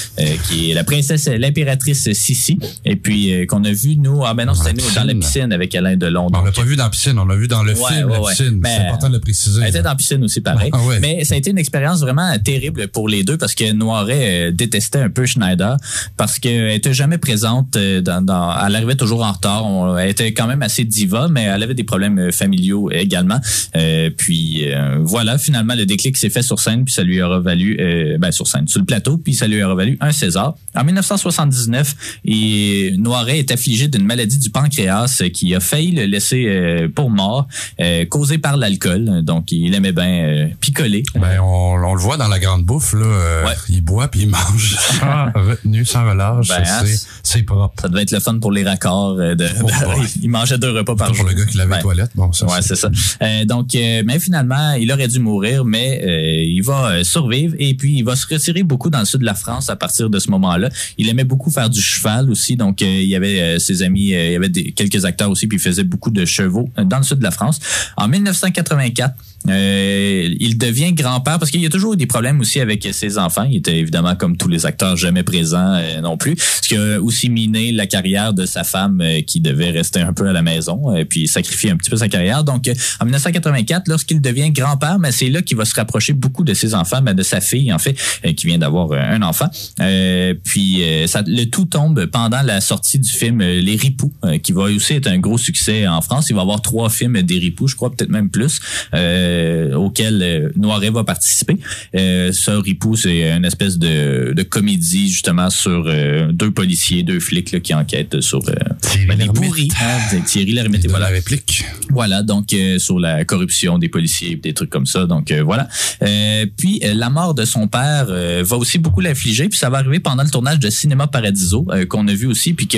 qui est la princesse, l'impératrice Sissi, et puis qu'on a vu nous, ah ben non c'était Dans la nous dans la piscine. avec Alain Delon. On l'a pas vu dans la piscine, on l'a vu dans le Ouais, film, ouais, la ouais. Piscine. Ben, c'est important de le préciser. elle était la piscine aussi, pareil. Ah ouais. Mais ça a été une expérience vraiment terrible pour les deux parce que Noiret euh, détestait un peu Schneider parce qu'elle était jamais présente. euh, Dans, dans, elle arrivait toujours en retard. On- elle était quand même assez diva, mais elle avait des problèmes euh, familiaux également. Euh, puis euh, voilà, finalement, le déclic s'est fait sur scène, puis ça lui aura valu, euh, ben, sur scène, sur le plateau, puis ça lui aura valu un César. En 1979, et Noiret est affligé d'une maladie du pancréas qui a failli le laisser pour mort, euh, causée par l'alcool. Donc, il aimait bien euh, picoler. Ben, on, on le voit dans la grande bouffe, là. euh, Ouais. Il boit puis il mange [LAUGHS] sans retenue, sans relâche. Ben, c'est, c'est- propre. Ça devait être le fun pour les raccords. euh, de, Oh, ouais. il mangeait deux repas par Pour jour. le gars qui lavait les toilettes, bon, ça, Ouais, c'est ça. Euh, donc, euh, mais finalement, il aurait dû mourir, mais euh, il va euh, survivre et puis il va se retirer beaucoup dans le sud de la France à partir de ce moment-là. Il aimait beaucoup faire du cheval aussi, donc euh, il y avait euh, ses amis, euh, il y avait des, quelques acteurs aussi, puis il faisait beaucoup de chevaux euh, dans le sud de la France. En 1984, euh, il devient grand-père parce qu'il y a toujours eu des problèmes aussi avec ses enfants. Il était évidemment comme tous les acteurs jamais présents euh, non plus, ce qui a aussi miné la carrière de sa femme euh, qui devait rester un peu à la maison et puis sacrifier un petit peu sa carrière. Donc euh, en 1984, lorsqu'il devient grand-père, mais c'est là qu'il va se rapprocher beaucoup de ses enfants, mais de sa fille en fait, euh, qui vient d'avoir euh, un enfant. Euh, puis euh, ça, le tout tombe pendant la sortie du film euh, Les Ripoux, euh, qui va aussi être un gros succès en France. Il va avoir trois films des Ripoux, je crois peut-être même plus, euh, auxquels euh, Noiret va participer. Euh, ça, Ripoux, c'est une espèce de, de comédie justement sur euh, deux policiers, deux flics là, qui enquêtent sur euh, Thierry ben, les hein, Thierry Lhermitte, voilà. la réplique. Voilà, donc euh, sur la corruption des policiers, des trucs comme ça. Donc euh, voilà. Euh, puis euh, la mort de son père euh, va aussi beaucoup l'affliger. Puis ça va arriver pendant le tournage de Cinéma Paradiso euh, qu'on a vu aussi, puis que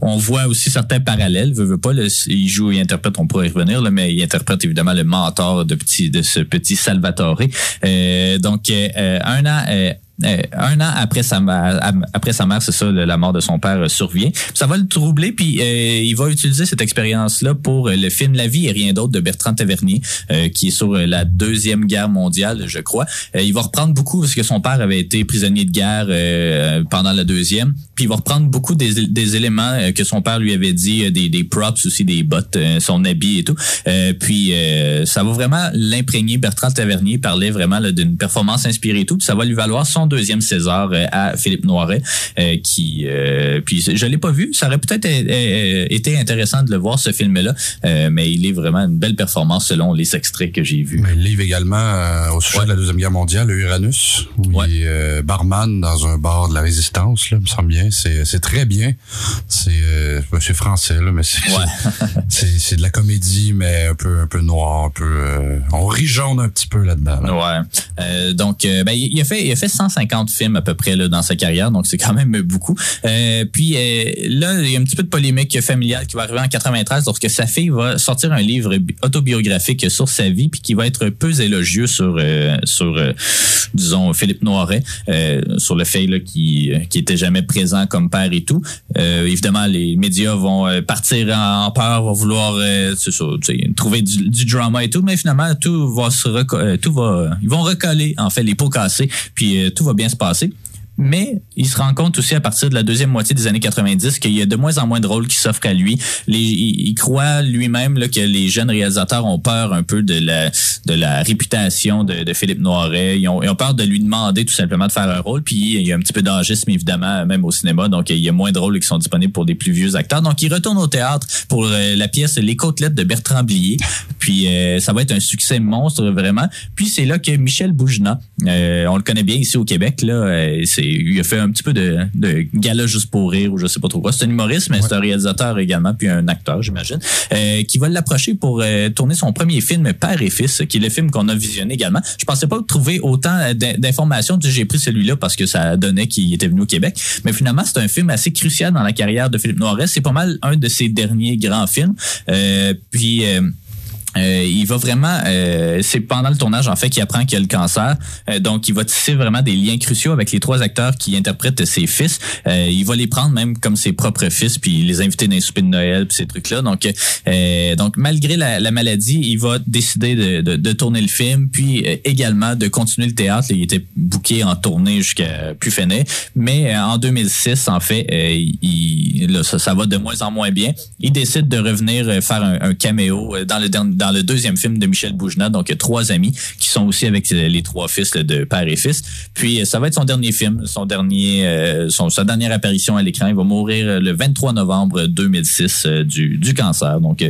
on voit aussi certains parallèles. Veut, veut pas, là, il joue, il interprète, on pourrait y revenir, là, mais il interprète évidemment le mentor de petit de ce petit Salvatore. Euh, donc euh, euh, un an. un an après sa après sa mère, c'est ça, la mort de son père survient. Ça va le troubler, puis il va utiliser cette expérience-là pour le film La vie et rien d'autre de Bertrand Tavernier, qui est sur la deuxième guerre mondiale, je crois. Il va reprendre beaucoup parce que son père avait été prisonnier de guerre pendant la deuxième. Puis il va reprendre beaucoup des, des éléments euh, que son père lui avait dit, euh, des, des props aussi, des bottes, euh, son habit et tout. Euh, puis euh, ça va vraiment l'imprégner. Bertrand Tavernier parlait vraiment d'une performance inspirée et tout. Puis ça va lui valoir son deuxième César à Philippe Noiret, euh, qui puis je l'ai pas vu. Ça aurait peut-être été intéressant de le voir ce film-là, mais il est vraiment une belle performance selon les extraits que j'ai vus. Mais le livre également au sujet Ouais. de la Deuxième Guerre mondiale, le Uranus, où Ouais. il est barman dans un bar de la Résistance, là, me semble bien. C'est, c'est très bien. C'est, euh, ben, c'est français, là, mais c'est, Ouais. [LAUGHS] de la comédie, mais un peu, un peu noir, un peu. euh, on un petit peu là-dedans. là. Ouais. Euh, donc, euh, ben, il a fait, il a fait 150 films à peu près là, dans sa carrière, donc c'est quand même beaucoup. Euh, puis euh, là, il y a un petit peu de polémique familiale qui va arriver en 93 lorsque sa fille va sortir un livre bi- autobiographique sur sa vie, puis qui va être peu élogieux sur, euh, sur, euh, disons, Philippe Noiret, euh, sur le fait là, qui, qui était jamais présent comme père et tout. Euh, évidemment, les médias vont euh, partir en, peur, vont vouloir euh, trouver du, drama et tout, mais finalement tout va se tout va ils vont recoller en fait les pots cassés, puis tout va bien se passer. Mais il se rend compte aussi à partir de la deuxième moitié des années 90 qu'il y a de moins en moins de rôles qui s'offrent à lui. Il, croit lui-même que les jeunes réalisateurs ont peur un peu de la, réputation de, Philippe Noiret. Ils ont, peur de lui demander tout simplement de faire un rôle. Puis il y a un petit peu d'agisme évidemment, même au cinéma. Donc il y a moins de rôles qui sont disponibles pour des plus vieux acteurs. Donc il retourne au théâtre pour euh, la pièce Les Côtelettes de Bertrand Blier. Puis euh, ça va être un succès monstre vraiment. Puis c'est là que Michel Bougena, euh, on le connaît bien ici au Québec, là, euh, c'est, il a fait un petit peu de, de gala juste pour rire ou je sais pas trop quoi. C'est un humoriste, mais c'est un réalisateur également, puis un acteur, j'imagine, euh, qui va l'approcher pour euh, tourner son premier film Père et Fils, qui est le film qu'on a visionné également. Je pensais pas trouver autant euh, d'in- d'informations. J'ai pris celui-là parce que ça donnait qu'il était venu au Québec. Mais finalement, c'est un film assez crucial dans la carrière de Philippe Noiret. C'est pas mal un de ses derniers grands films. Euh, puis euh, il va vraiment, euh, c'est pendant le tournage en fait qu'il apprend qu'il a le cancer, Euh, donc il va tisser vraiment des liens cruciaux avec les trois acteurs qui interprètent ses fils. Euh, il va les prendre même comme ses propres fils, puis les inviter dans les soupers de Noël, puis ces trucs-là. Donc, euh, donc malgré la, la maladie, il va décider de, de, de tourner le film, puis euh, également de continuer le théâtre. Il était booké en tournée jusqu'à plus mais en 2006 en fait, il, là, ça, ça va de moins en moins bien. Il décide de revenir faire un, un caméo dans le dernier- dans le deuxième film de Michel Bougena, donc trois amis qui sont aussi avec les trois fils là, de père et fils. Puis euh, ça va être son dernier film, son dernier, euh, son, sa dernière apparition à l'écran. Il va mourir euh, le 23 novembre 2006 euh, du, cancer. Donc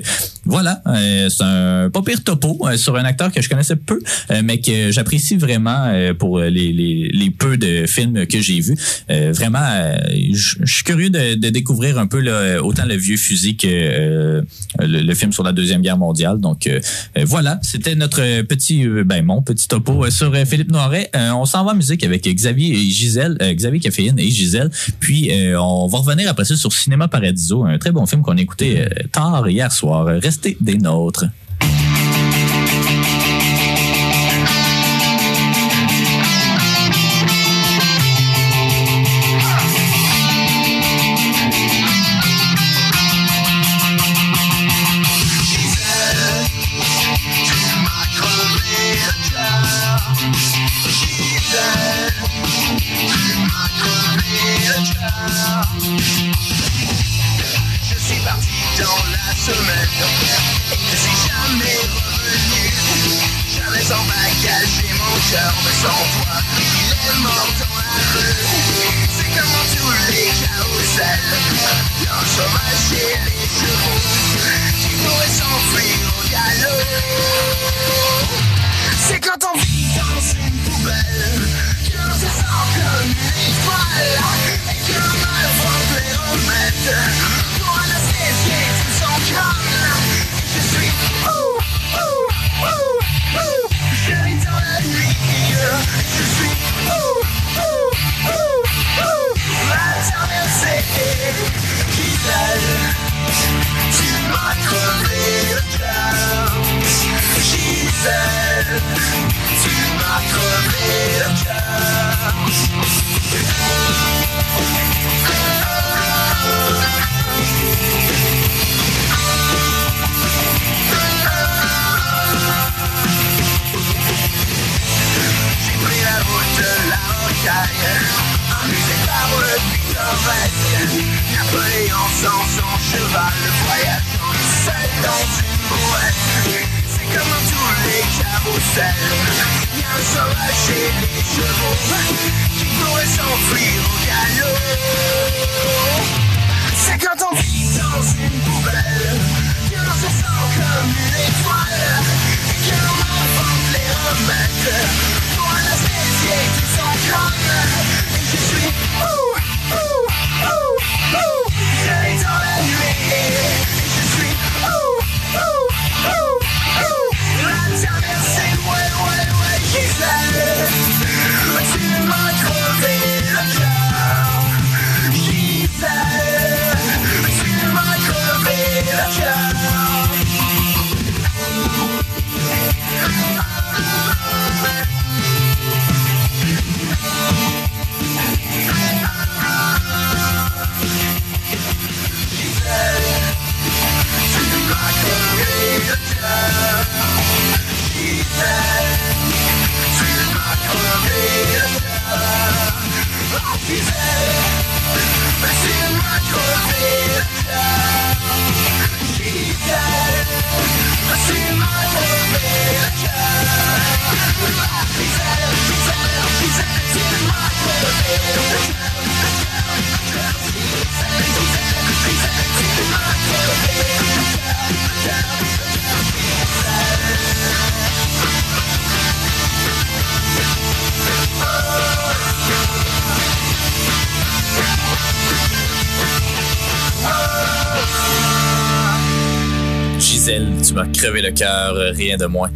voilà, c'est un pas pire topo sur un acteur que je connaissais peu, mais que j'apprécie vraiment pour les, les, peu de films que j'ai vus. Vraiment, je suis curieux de, découvrir un peu autant le vieux fusil que le, le film sur la deuxième guerre mondiale. Donc euh, euh, voilà, c'était notre petit, euh, ben mon petit topo sur Philippe Noiret. On s'en va en musique avec Xavier et Gisèle, Xavier Caféine et Gisèle. Puis on va revenir après ça sur Cinéma Paradiso, un très bon film qu'on a écouté tard hier soir. Restez des nôtres. Crevé le cœur, euh, rien de moins.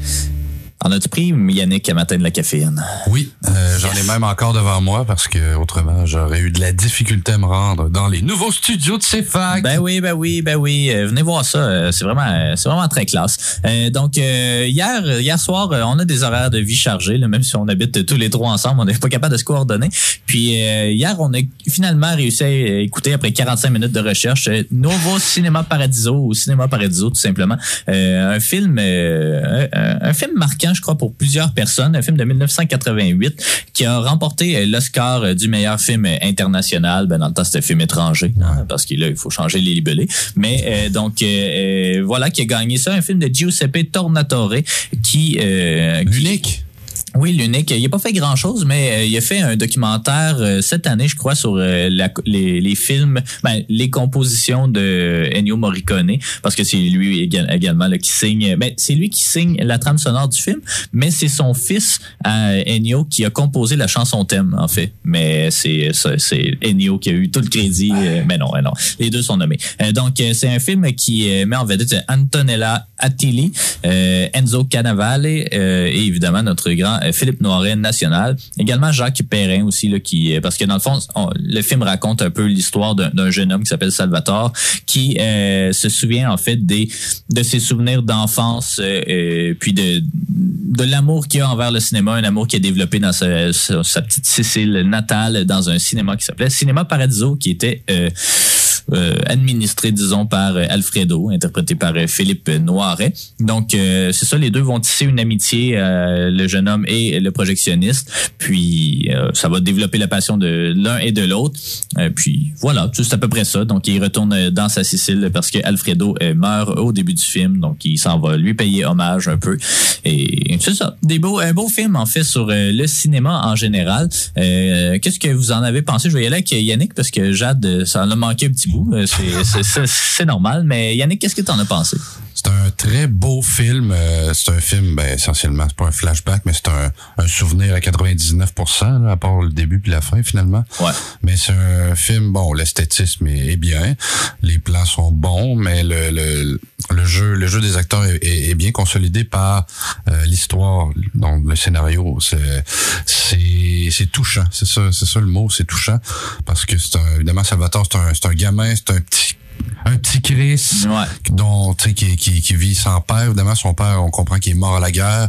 En as-tu pris, Yannick, à matin de la caféine? Oui, euh, j'en ai même encore devant moi parce que autrement j'aurais eu de la difficulté à me rendre dans les nouveaux studios de CFAC. Ben oui, ben oui, ben oui. Euh, venez voir ça. euh, c'est vraiment, euh, c'est vraiment très classe. Euh, donc euh, hier, hier soir, euh, on a des horaires de vie chargés, là, même si on habite tous les trois ensemble, on n'est pas capable de se coordonner. Puis euh, hier, on a finalement réussi à écouter après 45 minutes de recherche euh, Novo Cinema Paradiso ou Cinéma Paradiso tout simplement, Euh, un film, euh, un, un film marquant, je crois, pour plusieurs personnes, un film de 1988 qui a remporté euh, l'Oscar euh, du meilleur film euh, international. Ben, dans le temps, c'était film étranger, hein, parce que là, il faut changer les libellés. Mais euh, donc, euh, voilà, qui a gagné ça, un film de Giuseppe Tornatore, qui... euh. Oui, l'unique. Il n'a pas fait grand-chose, mais euh, il a fait un documentaire euh, cette année, je crois, sur euh, la- les, les films, ben, les compositions de Ennio Morricone, parce que c'est lui éga- également là, qui signe. Ben, c'est lui qui signe la trame sonore du film, mais c'est son fils euh, Ennio qui a composé la chanson thème, en fait. Mais c'est c'est Ennio qui a eu tout le crédit. mais non, non, les deux sont nommés. Donc, c'est un film qui met en vedette Antonella Attili, Enzo Cannavale et évidemment notre grand Philippe Noiret national. Également Jacques Perrin aussi là qui euh, parce que dans le fond on- le film raconte un peu l'histoire d'un jeune homme qui s'appelle Salvatore qui euh, se souvient en fait de ses souvenirs d'enfance euh, euh, puis de l'amour qu'il a envers le cinéma, un amour qu'il a développé dans sa, sa- petite Sicile natale dans un cinéma qui s'appelait Cinéma Paradiso qui était euh, euh, administré, disons, par euh, Alfredo, interprété par euh, Philippe Noiret. Donc, euh, c'est ça, les deux vont tisser une amitié, euh, le jeune homme et le projectionniste. Puis, euh, ça va développer la passion de l'un et de l'autre. Euh, puis, voilà, c'est à peu près ça. Donc, il retourne euh, dans sa Sicile parce que Alfredo euh, meurt au début du film. Donc, il s'en va lui payer hommage un peu. Et c'est ça, des beaux, un beau film, en fait, sur euh, le cinéma en général. Euh, Qu'est-ce que vous en avez pensé? Je vais y aller avec Yannick parce que Jade, euh, ça en a manqué un petit bout. Euh, c'est- normal. Mais Yannick, qu'est-ce que tu en as pensé? C'est un très beau film. euh, c'est un film, ben, essentiellement, c'est pas un flashback, mais c'est un, un souvenir à 99%, là, à part le début puis la fin, finalement. Ouais. Mais c'est un film, bon, l'esthétisme est, est bien, les plans sont bons, mais le, le, le jeu le jeu des acteurs est, est- est bien consolidé par euh, l'histoire, donc le scénario. C'est c'est c'est touchant, c'est ça, c'est ça le mot, c'est touchant, parce que c'est un, évidemment Salvatore, c'est un, c'est un gamin, c'est un petit un petit Chris Ouais. dont tu sais qui, qui, qui vit sans père. Évidemment son père on comprend qu'il est mort à la guerre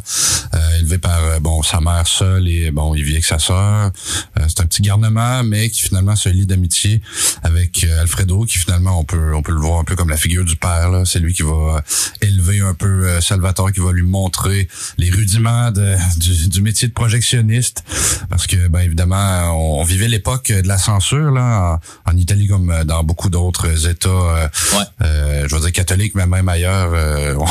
euh, élevé par euh, bon sa mère seule et bon il vit avec sa sœur. Euh, c'est un petit garnement mais qui finalement se lie d'amitié avec euh, Alfredo qui finalement on peut on peut le voir un peu comme la figure du père là. C'est lui qui va euh, élever un peu Salvatore qui va lui montrer les rudiments de, [LAUGHS] du, du métier de projectionniste. Parce que ben évidemment on, on vivait l'époque de la censure là en, en Italie comme dans beaucoup d'autres États euh, Ouais. euh, je veux dire catholique, mais même ailleurs, euh, on,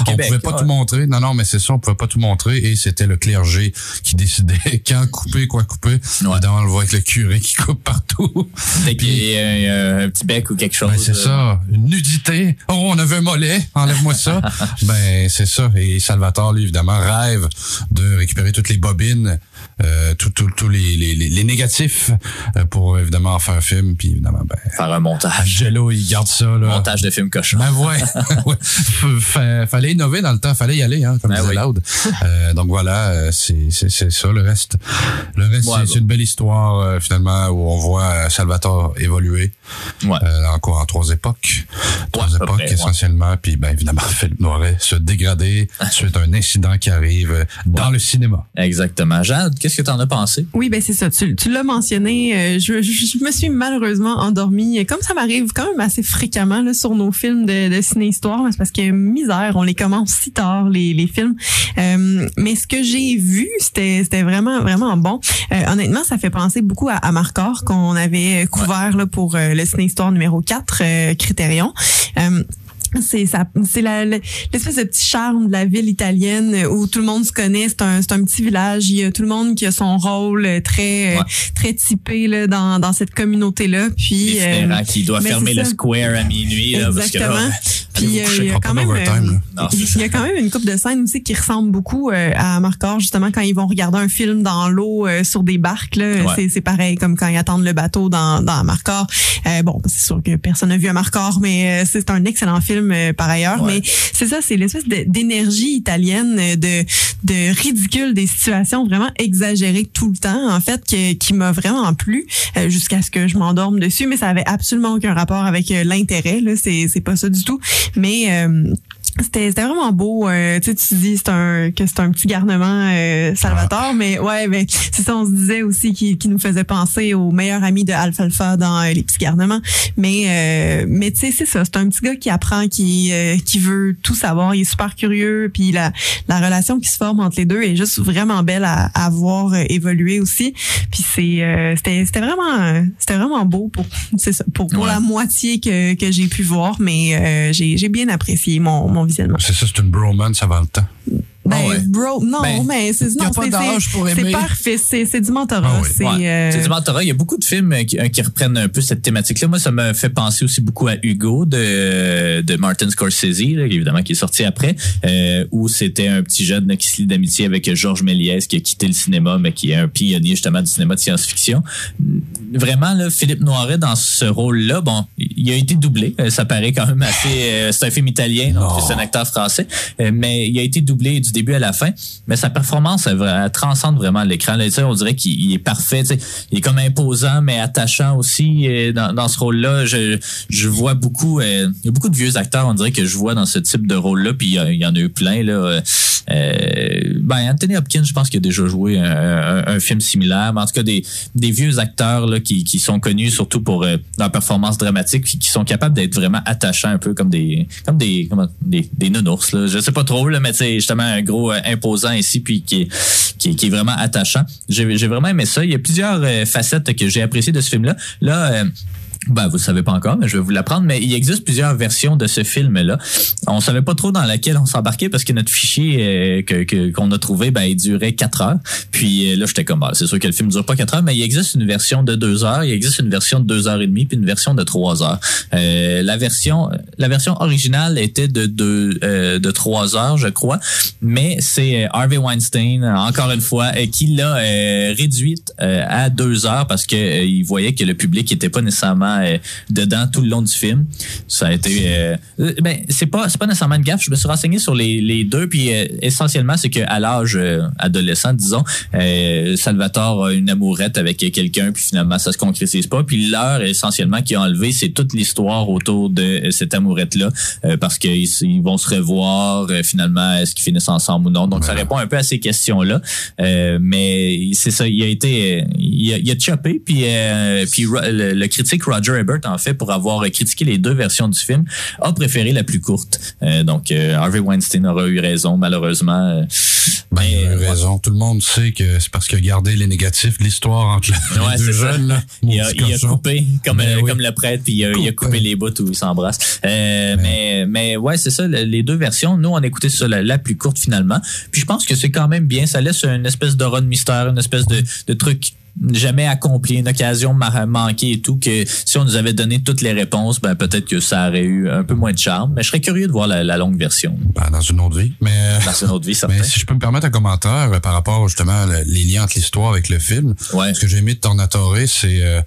on Québec, pouvait pas ouais. tout montrer. Non, non, mais c'est ça, on pouvait pas tout montrer et c'était le clergé qui décidait [LAUGHS] quand couper, quoi couper. Évidemment, on le voit avec le curé qui coupe partout. Fait y a un, petit bec ou quelque chose. Ben, c'est euh, ça, une nudité. Oh, on avait un mollet, enlève-moi ça. [LAUGHS] ben, c'est ça. Et Salvatore, lui, évidemment, rêve de récupérer toutes les bobines, euh, tous tout, tous les, les, les, les négatifs euh, pour, évidemment, en faire un film. Puis, évidemment, ben, Faire un montage. Angelo, il garde ça, là. Montage de film cochon. Ben ouais, [LAUGHS] [LAUGHS] ouais. Fallait innover dans le temps, fallait y aller, hein, comme Ben disait oui. Loud. Euh, donc voilà, euh, c'est ça le reste. Le reste, Ouais, c'est bon. une belle histoire euh, finalement où on voit euh, Salvatore évoluer Ouais. euh, encore en trois époques, trois époques près, essentiellement. Puis ben évidemment Philippe Noiret se dégrader [LAUGHS] suite à un incident qui arrive euh, dans le cinéma. Exactement. Jade, qu'est-ce que tu en as pensé? Oui, ben c'est ça. Tu, tu l'as mentionné. euh, je, je, je me suis malheureusement endormie, comme ça m'arrive quand même assez fréquemment là, sur nos films de, de ciné-histoire. C'est parce que misère, on les commence si tard les, les films. Euh, mais ce que j'ai vu, c'était c'était vraiment vraiment bon. Euh, honnêtement, ça fait penser beaucoup à, à Marcor qu'on avait couvert là, pour euh, le ciné-histoire numéro 4, euh, Critérion. Euh, c'est ça c'est l'espèce de petit charme de la ville italienne où tout le monde se connaît. C'est un c'est un petit village. Il y a tout le monde qui a son rôle euh, très euh, Ouais. très typé là dans dans cette communauté là puis euh, qui doit fermer le square à minuit. Là, parce que, là, Puis euh, coucher, il y a quand même euh. Non, il y a quand même une coupe de scènes aussi qui ressemble beaucoup euh, à Marcor justement quand ils vont regarder un film dans l'eau sur des barques là, Ouais. c'est c'est pareil comme quand ils attendent le bateau dans dans Marcor. Euh, bon, c'est sûr que personne n'a vu Marcor mais c'est un excellent film par ailleurs, Ouais. mais c'est ça, c'est l'espèce d'énergie italienne de de ridicule des situations vraiment exagérées tout le temps en fait que- qui m'a vraiment plu jusqu'à ce que je m'endorme dessus mais ça avait absolument aucun rapport avec l'intérêt là, c'est c'est pas ça du tout. Mais euh, c'était c'était vraiment beau euh, tu sais tu dis c'est un que c'est un petit garnement euh, Salvatore mais ouais mais c'est ça on se disait aussi qui qui nous faisait penser au meilleur ami de Alfalfa dans euh, les petits garnements mais euh, mais tu sais c'est ça c'est un petit gars qui apprend qui euh, qui veut tout savoir il est super curieux puis la la relation qui se forme entre les deux est juste vraiment belle à, à voir évoluer aussi puis c'est euh, c'était c'était vraiment c'était vraiment beau pour c'est ça pour pour Ouais. la moitié que que j'ai pu voir mais euh, j'ai j'ai bien apprécié mon mon visionnement C'est ça, c'est une bromance avant le temps. Ben, Ah ouais. bro, non, Ben, mais c'est non, c'est- parfait, c'est du mentorat. Ah oui. c'est Ouais. euh, C'est du mentorat. Il y a beaucoup de films euh, qui, euh, qui reprennent un peu cette thématique-là. Moi, ça me fait penser aussi beaucoup à Hugo de, de Martin Scorsese, là, évidemment, qui est sorti après, euh, où c'était un petit jeune là, qui se lie d'amitié avec Georges Méliès, qui a quitté le cinéma, mais qui est un pionnier justement du cinéma de science-fiction. Vraiment, là, Philippe Noiret, dans ce rôle-là, bon, il a été doublé. Ça paraît quand même assez... euh, c'est un film italien, donc Non. c'est un acteur français, mais il a été doublé du début à la fin. Mais sa performance, elle, transcende vraiment l'écran. On dirait qu'il il est parfait. Il est comme imposant, mais attachant aussi euh, dans, ce rôle-là. Je, vois beaucoup, euh, il y a beaucoup de vieux acteurs, on dirait que je vois dans ce type de rôle-là. Puis il y, en a eu plein là. Euh, ben Anthony Hopkins, je pense qu'il a déjà joué un, film similaire, mais en tout cas des, des vieux acteurs là qui, sont connus surtout pour euh, leur performance dramatique, qui sont capables d'être vraiment attachants un peu comme des comme des des, nounours là. Je sais pas trop mais c'est justement un gros euh, imposant ici puis qui est, vraiment attachant. J'ai vraiment aimé ça. Il y a plusieurs euh, facettes que j'ai appréciées de ce film là. Là. Ben, vous savez pas encore, mais je vais vous l'apprendre. Mais il existe plusieurs versions de ce film-là. On savait pas trop dans laquelle on s'embarquait parce que notre fichier euh, que qu'on a trouvé, ben, il durait quatre heures. Puis euh, là, j'étais comme, ah, c'est sûr que le film dure pas quatre heures, mais il existe une version de deux heures, il existe une version de deux heures et demie, puis une version de trois heures. Euh, la version, la version originale était de deux, euh, de trois heures, je crois, mais c'est euh, Harvey Weinstein, encore une fois, euh, qui l'a réduite à deux heures parce que il voyait que le public était pas nécessairement euh, dedans tout le long du film. Ça a été, euh, euh, ben c'est pas c'est pas nécessairement une gaffe. Je me suis renseigné sur les, les deux puis essentiellement c'est que à l'âge adolescent, disons, Salvatore a une amourette avec quelqu'un puis finalement ça se concrétise pas. Puis l'heure essentiellement qui a enlevé, c'est toute l'histoire autour de cette amourette là parce qu'ils ils vont se revoir finalement est-ce qu'ils finissent ensemble ou non. Donc ça répond un peu à ces questions là. mais c'est ça, il a été, il a, il a chopé puis puis le critique Roger Ebert en fait pour avoir critiqué les deux versions du film a préféré la plus courte. Euh, donc euh, Harvey Weinstein aura eu raison malheureusement. Euh, Ben, il a eu ouais. raison. Tout le monde sait que c'est parce qu'il a gardé les négatifs de l'histoire entre les Ouais, deux jeunes. Là. Il a, il coupé comme Ben oui. comme le prêtre puis il a, il a Coupé. les bouts où ils s'embrassent. Euh, mais mais ouais c'est ça le- les deux versions. Nous on a écouté ça la, la plus courte finalement. Puis je pense que c'est quand même bien. Ça laisse une espèce d'aura de mystère, une espèce de, de truc jamais accompli, une occasion ma- manquée et tout que si on nous avait donné toutes les réponses, ben peut-être que ça aurait eu un peu moins de charme. Mais je serais curieux de voir la, la longue version Ben, dans une autre vie. Mais, dans une autre vie [LAUGHS] certain. mais si je peux me permettre un commentaire euh, par rapport justement le- les liens entre l'histoire avec le film. Ouais. Ce que j'ai aimé de Tornatore, c'est euh,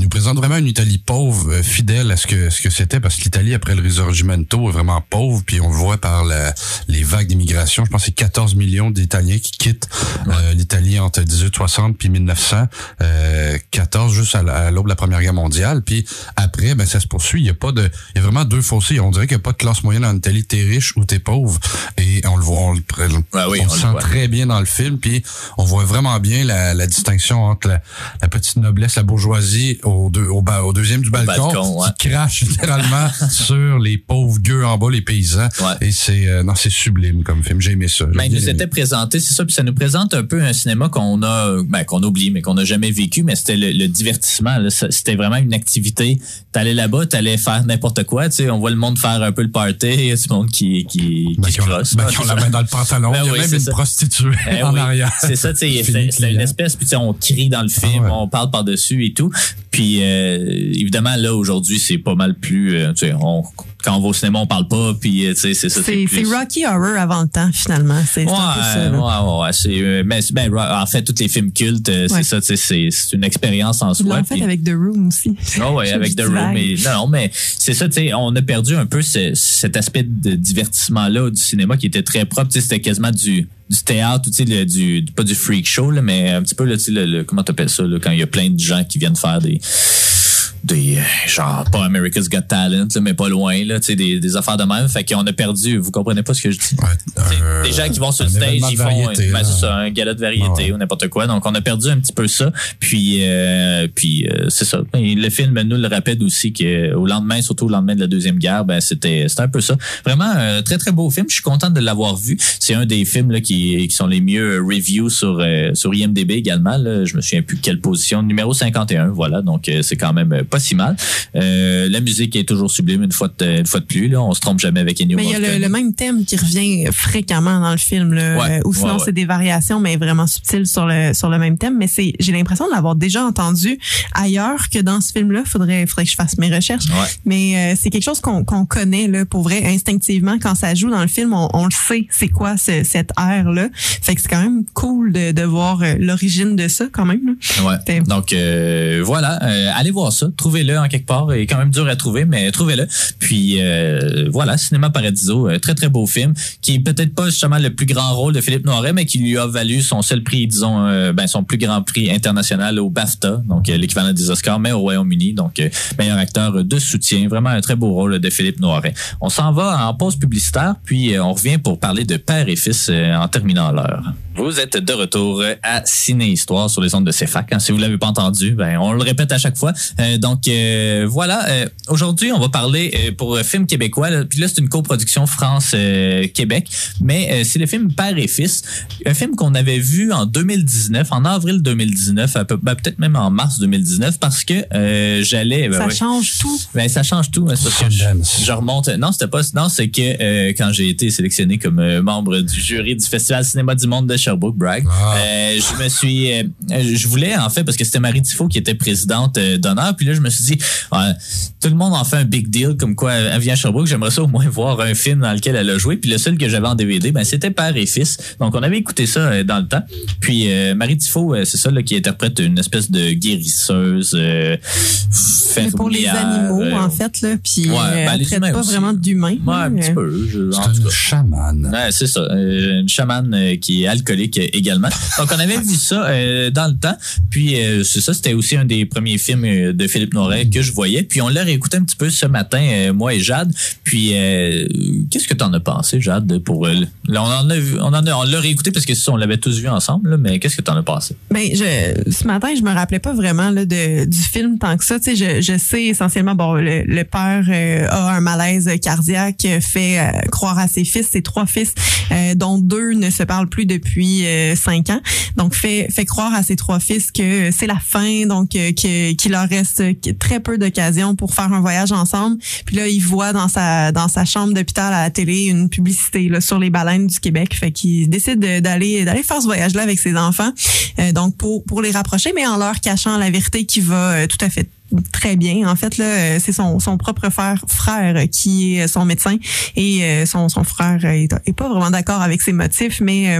il nous présente vraiment une Italie pauvre, euh, fidèle à ce que ce que c'était, parce que l'Italie après le Risorgimento est vraiment pauvre, puis on le voit par la- les vagues d'immigration. Je pense que c'est 14 millions d'Italiens qui quittent euh, l'Italie entre 1860 puis 1900, euh, 14 juste à, la- à l'aube de la Première Guerre mondiale. Puis après, ben ça se poursuit. Il y a pas de, il y a vraiment deux fossés. On dirait qu'il n'y a pas de classe moyenne en Italie. T'es riche ou t'es pauvre. Et on le voit, on le, oui, on on le le sent voit. très bien dans le film. Puis on voit vraiment bien la, la distinction entre la, la petite noblesse, la bourgeoisie au, deux, au, ba- au deuxième du balcon, balcon, ouais. qui crache littéralement [LAUGHS] sur les pauvres gueux en bas, les paysans. Ouais. Et c'est euh, non, c'est sublime comme film. J'ai aimé ça. J'ai Ben, il nous aimé. était présenté, c'est ça, puis ça nous présente un peu un cinéma qu'on a, ben, qu'on oublie, mais qu'on n'a jamais vécu, mais c'était le, le divertissement. là. C'était vraiment une activité. T'allais là-bas, t'allais faire n'importe quoi. Tu sais, on voit le monde faire un peu le party, il y a du monde qui qui, Ben, qui qui ont, crosse. ben, Ouais, qui ont la main dans le pantalon. [LAUGHS] Ben Il y a oui, même une ça. prostituée en oui, arrière. C'est ça, tu sais, [LAUGHS] c'était une espèce, puis tu sais, on crie dans le film, Ah ouais. on parle par-dessus et tout. Puis euh, évidemment là aujourd'hui c'est pas mal plus euh, tu sais on quand on va au cinéma on parle pas puis euh, tu sais c'est ça C'est plus- Rocky Horror avant le temps, finalement. C'est Ouais, ouais, ouais, ouais, euh, mais ben, en fait tous les films cultes euh, c'est ça tu sais c'est une expérience en soi l'ont fait avec The Room aussi. Ah ouais, [LAUGHS] avec The Room. non, non, mais c'est ça, tu sais, on a perdu un peu ce- cet aspect de divertissement-là du cinéma qui était très propre. Tu sais, c'était quasiment du, du théâtre, tu sais, le- du, pas du freak show, là, mais un petit peu, là, tu sais, le, le- comment t'appelles ça, là, quand il y a plein de gens qui viennent faire des des euh, genre pas America's Got Talent là, mais pas loin là tu sais des, des affaires de même fait qu'on a perdu vous comprenez pas ce que je dis Ouais, euh, des gens qui vont sur le un stage, ils font variété, ben, ça, un gala de variété Ah ouais. ou n'importe quoi. Donc on a perdu un petit peu ça. Puis euh, puis euh, c'est ça. Et le film nous le rappelle aussi que au lendemain, surtout au lendemain de la deuxième guerre, ben c'était c'était un peu ça. Vraiment un très très beau film. Je suis content de l'avoir vu. C'est un des films là, qui qui sont les mieux reviews sur euh, sur IMDb également. Là. Je me souviens plus quelle position. Numéro 51, voilà. Donc euh, c'est quand même euh, pas si mal. Euh, la musique est toujours sublime une fois de, une fois de plus. Là, on se trompe jamais avec Ennio Mais il y a le, même thème qui revient fréquemment dans le film, là, Ouais, ou sinon ouais, ouais. c'est des variations, mais vraiment subtiles sur le sur le même thème. Mais c'est, j'ai l'impression de l'avoir déjà entendu ailleurs que dans ce film-là. Faudrait, faudrait que je fasse mes recherches. Ouais. Mais euh, c'est quelque chose qu'on qu'on connaît là, pour vrai, instinctivement. Quand ça joue dans le film, on, on le sait, c'est quoi ce, cette air-là. Fait que c'est quand même cool de, de voir euh, l'origine de ça, quand même. là. Ouais. Donc euh, voilà, euh, allez voir ça, trouvez-le en quelque part. Il est quand même dur à trouver, mais trouvez-le. Puis euh, voilà, Cinéma Paradiso, très très beau film, qui est peut-être pas justement le plus grand rôle de Philippe Noiret, mais qui lui a valu son seul prix, disons, euh, ben son plus grand prix international au BAFTA, donc euh, l'équivalent des Oscars, mais au Royaume-Uni, donc meilleur acteur de soutien. Vraiment un très beau rôle de Philippe Noiret. On s'en va en pause publicitaire, puis on revient pour parler de père et fils en terminant l'heure. Vous êtes de retour à Ciné Histoire sur les ondes de CFAC. hein. Si vous l'avez pas entendu, ben on le répète à chaque fois. Euh, donc euh, voilà. euh, Aujourd'hui, on va parler euh, pour un film québécois. là. Puis là, c'est une coproduction France-Québec, mais euh, c'est le film Père et Fils, un film qu'on avait vu en 2019, en avril 2019, à peu- ben, peut-être même en mars 2019, parce que euh, j'allais. ben ça ouais. change tout. Ben, ça change tout. hein, c'est parce que je, remonte. Non, c'était pas. Non, c'est que euh, quand j'ai été sélectionné comme euh, membre du jury du Festival Cinéma du Monde de Sherbrooke, brag, Ah. euh, je me suis. euh, je voulais en fait parce que c'était Marie Tifo qui était présidente euh, d'honneur. Puis là, je me suis dit, tout le monde en fait un big deal comme quoi elle vient à Sherbrooke. J'aimerais ça au moins voir un film dans lequel elle a joué. Puis le seul que j'avais en DVD, ben c'était Père et Fils. Donc on avait écouté ça euh, dans le temps. Puis euh, Marie Tifo, euh, c'est ça là, qui interprète une espèce de guérisseuse. Euh, Mais pour les fermière, animaux, euh, en fait, là, puis Ouais, euh, ben, elle traite pas aussi. vraiment d'humains. Ouais, un petit peu. je- en C'est tout un cas. chaman. Ouais, c'est ça. Euh, une chamane euh, qui est alcoolique euh, également. Donc, on avait vu ça euh, dans le temps. Puis, euh, c'est ça, c'était aussi un des premiers films de Philippe Noiret que je voyais. Puis, on l'a réécouté un petit peu ce matin, moi et Jade. Puis, qu'est-ce que t'en as pensé, Jade, pour... là, on en a vu, on en l'a réécouté parce que ça, on l'avait tous vu ensemble, mais qu'est-ce que t'en as pensé? Ben, je, ce matin, je me rappelais pas vraiment de, du film tant que ça. Tu sais, je, sais essentiellement, bon, le, le père a un malaise cardiaque, fait croire à ses fils, ses trois fils, dont deux ne se parlent plus depuis euh, cinq ans. Donc, fait, fait croire à ses trois fils que c'est la fin, donc euh, que- qu'il leur reste très peu d'occasions pour faire un voyage ensemble. Puis là, il voit dans sa dans sa chambre d'hôpital à la télé une publicité là, sur les baleines du Québec. Fait qu'il décide de- d'aller d'aller faire ce voyage-là avec ses enfants. Euh, donc pour pour les rapprocher, mais en leur cachant la vérité qui va tout à fait très bien. En fait, là, c'est son, son propre frère, frère qui est son médecin et son, son frère est, est pas vraiment d'accord avec ses motifs, mais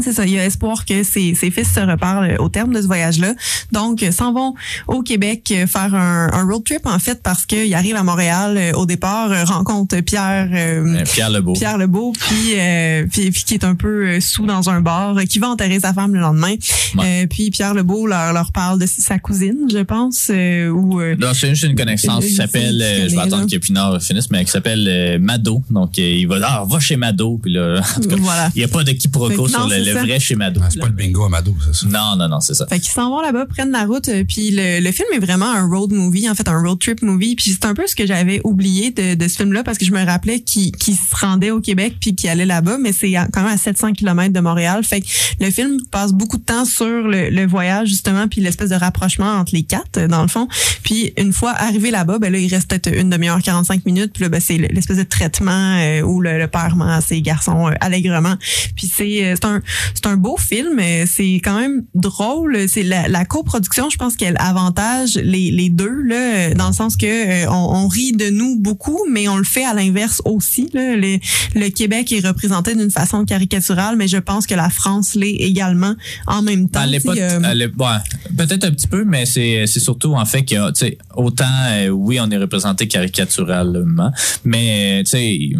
c'est ça, il y a espoir que ses, ses fils se reparlent au terme de ce voyage-là. Donc, euh, s'en vont au Québec euh, faire un, un road trip, en fait, parce qu'ils arrivent à Montréal euh, au départ, euh, rencontrent Pierre... euh, Euh, Pierre Lebeau. Pierre Lebeau, puis, euh, puis, puis qui est un peu euh, sous dans un bar, euh, qui va enterrer sa femme le lendemain. Ouais. Euh, puis Pierre Lebeau leur, leur parle de sa cousine, je pense, euh, ou euh, Non, c'est juste une connaissance qui s'appelle, euh, je vais attendre que Pinard finisse, mais qui s'appelle euh, Mado. Donc, euh, il va dire, ah, va chez Mado. Puis là, en tout cas, voilà. il n'y a pas de quiproquo sur le, le vrai chez Mado. Ah, c'est pas le bingo Amado, c'est ça. Non, non, non, c'est ça. Fait qu'ils s'en vont là-bas, prennent la route, euh, puis le, le film est vraiment un road movie, en fait, un road trip movie. Puis c'est un peu ce que j'avais oublié de, de ce film-là, parce que je me rappelais qu'il qu'il se rendait au Québec puis qu'il allait là-bas, mais c'est à- quand même à 700 km de Montréal. Fait que le film passe beaucoup de temps sur le, le voyage, justement, puis l'espèce de rapprochement entre les quatre, euh, dans le fond. Puis une fois arrivé là-bas, ben là, il reste peut-être une demi-heure, 45 minutes. Puis là, ben, c'est l'espèce de traitement euh, où le, le père ment à ses garçons euh, allègrement. Puis c'est euh, c'est un, c'est un beau film. C'est quand même drôle. C'est la, la coproduction, je pense qu'elle avantage les, les deux là, dans le sens que euh, on, on rit de nous beaucoup, mais on le fait à l'inverse aussi. Là. Le, le Québec est représenté d'une façon caricaturale, mais je pense que la France l'est également en même temps. Euh, ouais, peut-être un petit peu, mais c'est surtout en fait que tu sais autant euh, oui on est représenté caricaturalement, mais tu sais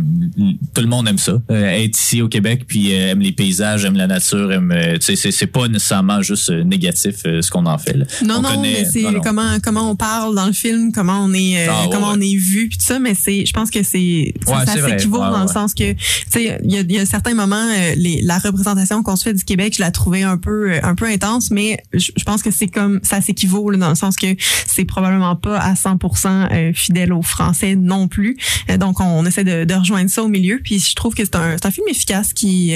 tout le monde aime ça, euh, être ici au Québec puis aime les paysages, aime la nature, aime euh, c'est pas nécessairement juste euh, négatif euh, ce qu'on en fait. là. Non, On non, connaît- mais c'est comment comment on parle dans le film, comment on est, Ah, ouais, comment ouais. on est vu, puis tout ça. Mais c'est, je pense que c'est ça, Ouais, ça s'équivaut dans le sens que, tu sais, il y a, y a certains moments, les, la représentation qu'on se fait du Québec, je la trouvais un peu un peu intense, mais je, je pense que c'est comme ça s'équivaut dans le sens que c'est probablement pas à 100% euh, fidèle aux Français non plus. Donc on essaie de, de rejoindre ça au milieu. Puis je trouve que c'est un, un film efficace qui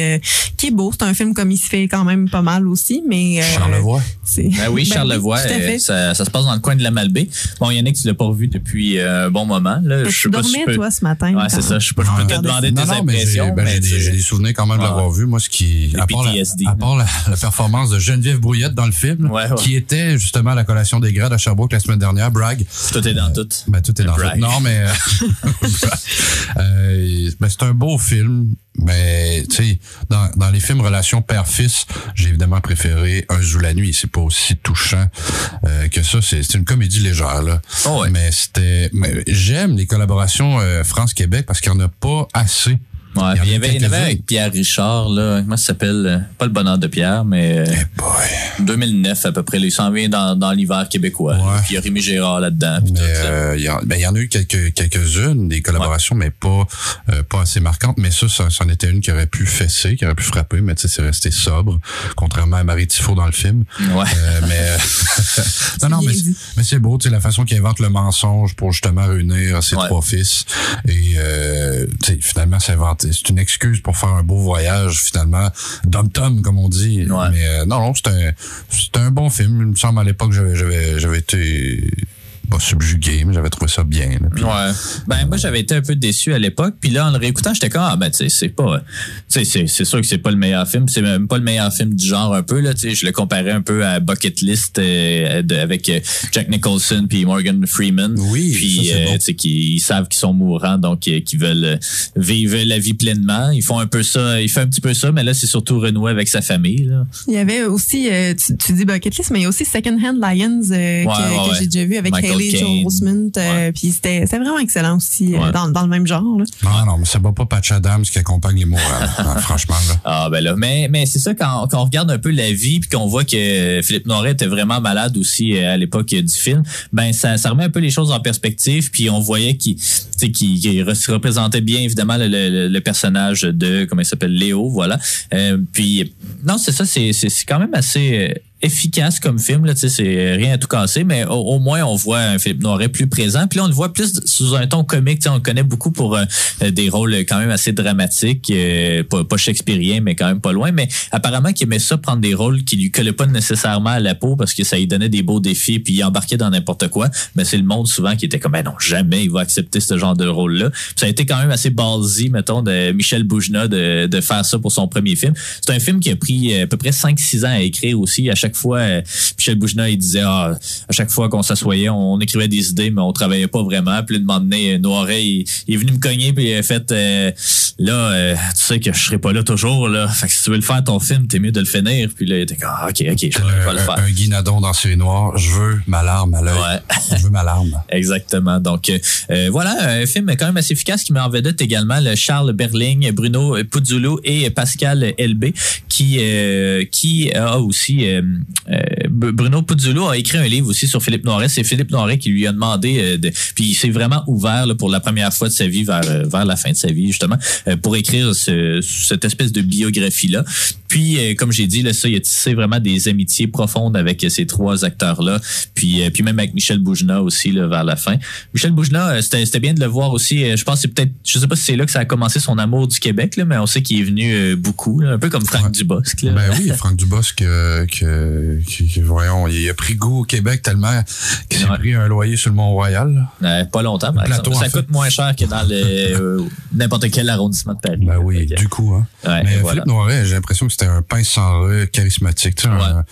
qui est beau. C'est un film comme il se fait quand même pas mal aussi, mais euh, Charlevoix. c'est- [LAUGHS] Ben oui, Charlevoix, tout à euh, fait. ça, ça se passe dans le coin de la Malbaie. Bon, Yannick, tu l'as pas revu depuis euh, un bon moment. Là. Je tu sais pas si dormais, je peux... toi, ce matin. Ouais, c'est ça. Je sais pas, je peux te demander Non, tes non, mais j'ai impressions. ben, j'ai des, souvenirs quand même de l'avoir vu. Moi, ce qui, à part, la, PTSD. à part la, la performance de Geneviève Brouillette dans le film, Ouais, ouais. qui était justement à la collation des grades à Sherbrooke la semaine dernière, brag. Tout est dans tout. Ben, tout est dans Brag. tout. Non, mais euh, [LAUGHS] euh, ben, c'est un beau film, mais tu sais, dans, dans les films relation père-fils, j'ai évidemment préféré Un jour la nuit. C'est pas aussi touchant euh, que ça. C'est c'est une comédie légère là. Oh ouais. Mais c'était, j'aime les collaborations euh, France-Québec parce qu'il n'y en a pas assez. Ouais, Il y en avait, il y en avait quelques-uns. avec Pierre Richard, là. Comment ça s'appelle? euh, Pas le bonheur de Pierre, mais euh, Eh boy. 2009 à peu près. là, Il s'en vient dans, dans l'hiver québécois. Ouais. Puis il y a Rémi Gérard là-dedans. euh, il y, en- ben, y en a eu quelques quelques-unes des collaborations, mais pas euh, pas assez marquantes. Mais ça, ça, c'en était une qui aurait pu fesser, qui aurait pu frapper, mais tu sais, c'est resté sobre, contrairement à Marie Tifo dans le film. Ouais. Euh, mais [LAUGHS] [LAUGHS] non, non, mais, mais c'est beau, tu sais, la façon qu'il invente le mensonge pour justement réunir ses Ouais. trois fils. Et euh, tu sais, finalement, c'est inventé. C'est une excuse pour faire un beau voyage, finalement, dom-tom, comme on dit. Ouais. Mais euh, non, non, c'est un, c'est un bon film. Il me semble à l'époque, j'avais, j'avais, j'avais été pas subjugué, mais j'avais trouvé ça bien. là. Ouais. Ben moi j'avais été un peu déçu à l'époque, puis là en le réécoutant j'étais comme ah ben tu sais c'est pas, tu sais c'est c'est sûr que c'est pas le meilleur film, c'est même pas le meilleur film du genre un peu là, tu sais je le comparais un peu à Bucket List euh, de- avec euh, Jack Nicholson puis Morgan Freeman. Oui, puis euh, bon. tu sais qui ils savent qu'ils sont mourants donc euh, qu'ils veulent euh, vivre la vie pleinement. Ils font un peu ça, il fait un petit peu ça, mais là c'est surtout renouer avec sa famille là. Il y avait aussi, euh, tu, tu dis Bucket List, mais il y a aussi Second Hand Lions euh, que, ouais, que ouais. j'ai déjà vu avec Michael Joel Osment. euh, Ouais. Puis c'était vraiment excellent aussi euh, Ouais. dans, dans le même genre. Là. Non, non, mais ça va pas Patch Adams qui accompagne les mourants. hein, [LAUGHS] franchement, là. Ah ben là, mais mais c'est ça quand, quand on regarde un peu la vie puis qu'on voit que Philippe Noiret était vraiment malade aussi euh, à l'époque euh, du film, ben ça, ça remet un peu les choses en perspective puis on voyait qu'il tu sais, qu'il qu'il re- représentait bien évidemment le, le- le personnage de comment il s'appelle Léo, voilà. Euh, puis non, c'est ça c'est quand même assez efficace comme film là, c'est rien à tout casser mais au, moins on voit un Philippe Noiret plus présent. Puis là on le voit plus sous un ton comique, tu sais on le connaît beaucoup pour euh, euh, des rôles quand même assez dramatiques, euh, pas, pas shakespearien mais quand même pas loin. Mais apparemment qu'il aimait ça prendre des rôles qui lui collaient pas nécessairement à la peau parce que ça lui donnait des beaux défis puis il embarquait dans n'importe quoi. Mais c'est le monde souvent qui était comme ben non jamais il va accepter ce genre de rôle là ça a été quand même assez ballsy mettons de Michel Boujna de, de faire ça pour son premier film. C'est un film qui a pris euh, à peu près 5-6 ans à écrire aussi à chaque fois euh, Michel Boujna il disait ah, à chaque fois qu'on s'assoyait on écrivait des idées mais on travaillait pas vraiment puis là, de moment donné Noiret il, il est venu me cogner puis il a fait euh, là euh, tu sais que je serai pas là toujours là fait que si tu veux le faire ton film t'es mieux de le finir puis là il était comme ah, ok ok je vais, le faire un Guy Nadon dans série noire. Je veux ma larme à l'œil. Ouais. [LAUGHS] Je veux ma larme. Exactement. Donc euh, euh, voilà, un film quand même assez efficace qui met en vedette également le Charles Berling, Bruno Puzzolo et Pascal LB qui euh, qui a aussi euh, euh, Bruno Puzzolo a écrit un livre aussi sur Philippe Noiret. C'est Philippe Noiret qui lui a demandé euh, de, puis il s'est vraiment ouvert là, pour la première fois de sa vie vers euh, vers la fin de sa vie justement euh, pour écrire ce- cette espèce de biographie là. Puis euh, comme j'ai dit là ça il a tissé vraiment des amitiés profondes avec euh, ces trois acteurs là. Puis euh, puis même avec Michel Boujna aussi là, vers la fin. Michel Boujna, euh, c'était c'était bien de le voir aussi. Euh, Je pense que c'est peut-être, je sais pas si c'est là que ça a commencé son amour du Québec, là, mais on sait qu'il est venu euh, beaucoup, là, un peu comme Franck. Dubosc. Ben oui, Franck Dubosc, que, que- que- voyons, il a pris goût au Québec tellement qu'il s'est Ouais. pris un loyer sur le Mont-Royal. Euh, pas longtemps, par Plateau, exemple. Ça fait. coûte moins cher que dans euh, [LAUGHS] n'importe quel arrondissement de Paris. Ben oui, du coup, hein. Ouais, Mais voilà. Philippe Noiret, j'ai l'impression que c'était un pince sans rue charismatique, tu sais, un, Ouais.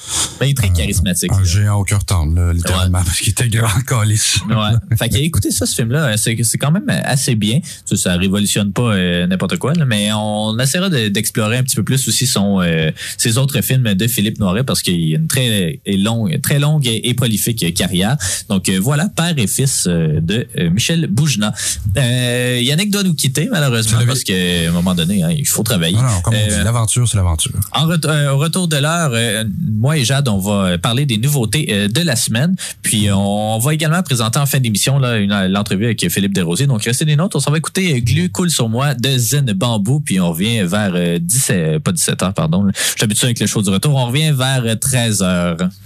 Ben, il est très charismatique. un géant au cœur tendre, là, littéralement, parce qu'il était grand [LAUGHS] calice. Ouais. fait que écoutez ça, ce film-là, euh, c'est quand même assez bien. Ça, ça révolutionne pas euh, n'importe quoi, là, mais on essaiera de- d'explorer un petit peu plus aussi son euh, ses autres films de Philippe Noiret parce qu'il a une très longue, très longue et, et prolifique carrière. Donc euh, voilà, père et fils euh, de euh, Michel Bougena. Euh, Yannick doit nous quitter malheureusement parce qu'à un moment donné, hein, il faut travailler. Non, non, comme on Euh, dit, l'aventure, c'est l'aventure. en ret- au retour de l'heure, moi et Jade, on va parler des nouveautés de la semaine. Puis euh, on va également présenter en fin d'émission là une- l'entrevue avec Philippe Desrosiers. Donc restez des notes. On s'en va écouter Glu coule sur moi de Zen Bambou. Puis on revient vers euh, 17, pas 17 heures, pardon. Je suis habitué avec le show du retour. On revient vers euh, 13 heures.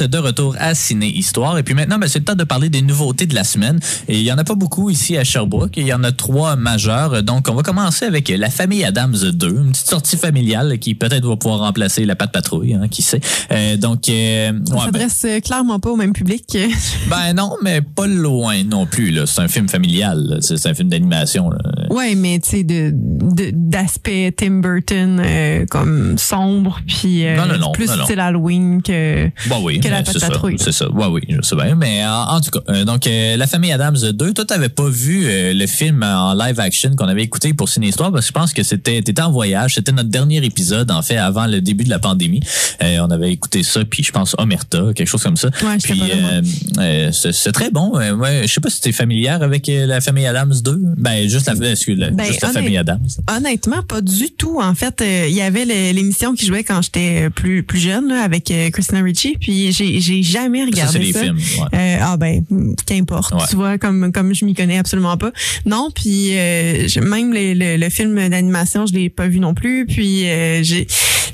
Êtes de retour à Ciné Histoire. Et puis maintenant, ben, c'est le temps de parler des nouveautés de la semaine. Et il y en a pas beaucoup ici à Sherbrooke. Il y en a trois majeures. Donc, on va commencer avec La Famille Adams 2, une petite sortie familiale qui peut-être va pouvoir remplacer La Patte Patrouille, hein, qui sait. Euh, donc, euh, Ça ouais, ben, s'adresse euh, clairement pas au même public. [LAUGHS] ben non, mais pas loin non plus. C'est un film familial. C'est c'est un film d'animation. ouais, mais tu sais, de, de- d'aspect Tim Burton euh, comme sombre, puis Non, non, non, plus style Halloween que. Bon, oui, Que la Patte c'est. Patrouille. C'est ça. Ouais, oui, je sais bien. Mais en, en tout cas, euh, donc euh, la famille Adams 2, toi t'avais pas vu euh, le film en live action qu'on avait écouté pour Ciné Histoire parce que je pense que c'était t'étais en voyage, c'était notre dernier épisode en fait avant le début de la pandémie. Euh, on avait écouté ça puis je pense Omerta, quelque chose comme ça. Ouais, puis euh, euh, c'est très bon. Euh, ouais, je sais pas si t'es familière avec euh, la famille Adams 2. Ben juste la, Ben, juste la famille Adams. Honnêtement, pas du tout. En fait, euh, il y avait l'émission qui jouait quand j'étais plus plus jeune là, avec euh, Christina Ricci, puis j'ai j'ai jamais Ça regardé ça. films. ouais. Euh, ah ben, qu'importe. Ouais. Tu vois, comme comme je m'y connais absolument pas. Non, puis euh, même le, le, le film d'animation, je l'ai pas vu non plus. Puis euh, j'ai,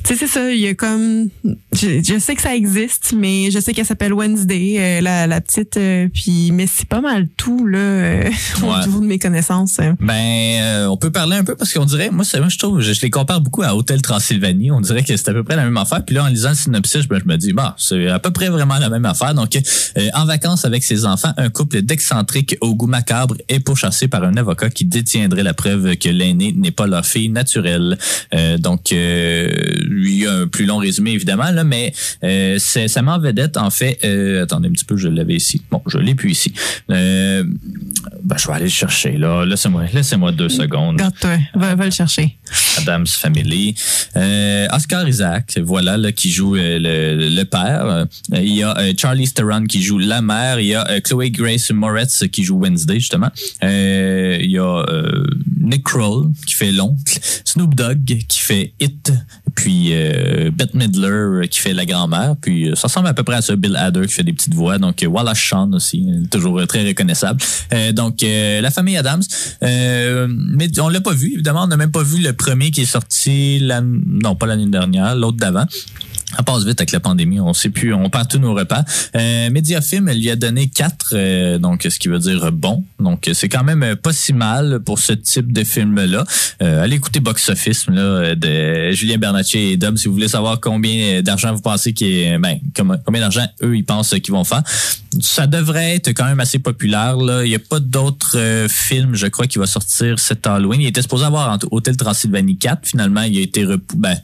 sais, c'est ça. Il y a comme, je, je sais que ça existe, mais je sais qu'elle s'appelle Wednesday, euh, la, la petite. euh, puis mais c'est pas mal tout là euh, [LAUGHS] au Ouais. niveau de mes connaissances. euh. Ben, euh, on peut parler un peu parce qu'on dirait, moi, c'est, moi je trouve, je, je les compare beaucoup à Hôtel Transylvanie. On dirait que c'est à peu près la même affaire. Puis là, en lisant le synopsis, ben, je me dis, bah, c'est à peu près vraiment la même affaire. Donc, euh, en vacances avec ses enfants, un couple d'excentriques au goût macabre est pourchassé par un avocat qui détiendrait la preuve que l'aîné n'est pas leur fille naturelle. Euh, donc, euh, il y a un plus long résumé évidemment là, mais euh, ça met en vedette en fait. euh, attendez un petit peu, je l'avais ici. Bon, je l'ai plus ici. Euh, ben, je vais aller le chercher là. Laissez-moi, laissez-moi deux secondes. Garde-toi, va, va le chercher. Adam's Family. Euh, Oscar Isaac, voilà, là, qui joue le, le père. Il y a Charlie Theron qui joue la mère. Il y a Chloé Grace Moretz qui joue Wednesday, justement. Il y a Nick Kroll qui fait l'oncle. Snoop Dogg qui fait It. Puis euh, Bette Midler euh, qui fait la grand-mère. Puis euh, ça ressemble à peu près à ça. Bill Hader qui fait des petites voix. Donc euh, Wallace Shawn aussi, toujours très reconnaissable. Euh, donc la famille Adams. Mais on l'a pas vu, évidemment. On n'a même pas vu le premier qui est sorti, l'an- non pas l'année dernière, l'autre d'avant. Ça passe vite avec la pandémie, on sait plus, on perd tous nos repas. Euh, Mediafilm, lui a donné 4, euh, donc ce qui veut dire bon. Donc c'est quand même euh, pas si mal pour ce type de film-là. Euh, allez écouter Box Office là, de Julien Bernatchez et Dom si vous voulez savoir combien d'argent vous pensez qu'il ben, combien d'argent eux ils pensent qu'ils vont faire. Ça devrait être quand même assez populaire. Là. Il n'y a pas d'autres euh, films, je crois, qui va sortir cet Halloween. Il était supposé avoir Hôtel Transylvanie 4. Finalement, il a été ben,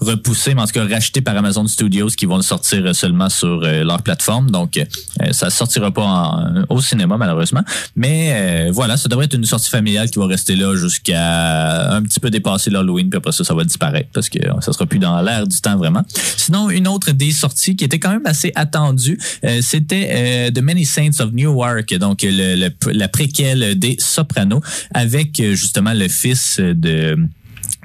repoussé, mais en tout cas racheté par Amazon Studios qui vont le sortir euh, seulement sur euh, leur plateforme. Donc, euh, ça sortira pas au cinéma, malheureusement. Mais euh, voilà, ça devrait être une sortie familiale qui va rester là jusqu'à un petit peu dépasser l'Halloween. Puis après ça, ça va disparaître parce que euh, ça sera plus dans l'air du temps, vraiment. Sinon, une autre des sorties qui était quand même assez attendue, euh, c'était euh, The Many Saints of Newark, donc la préquelle des Sopranos, avec euh, justement le fils de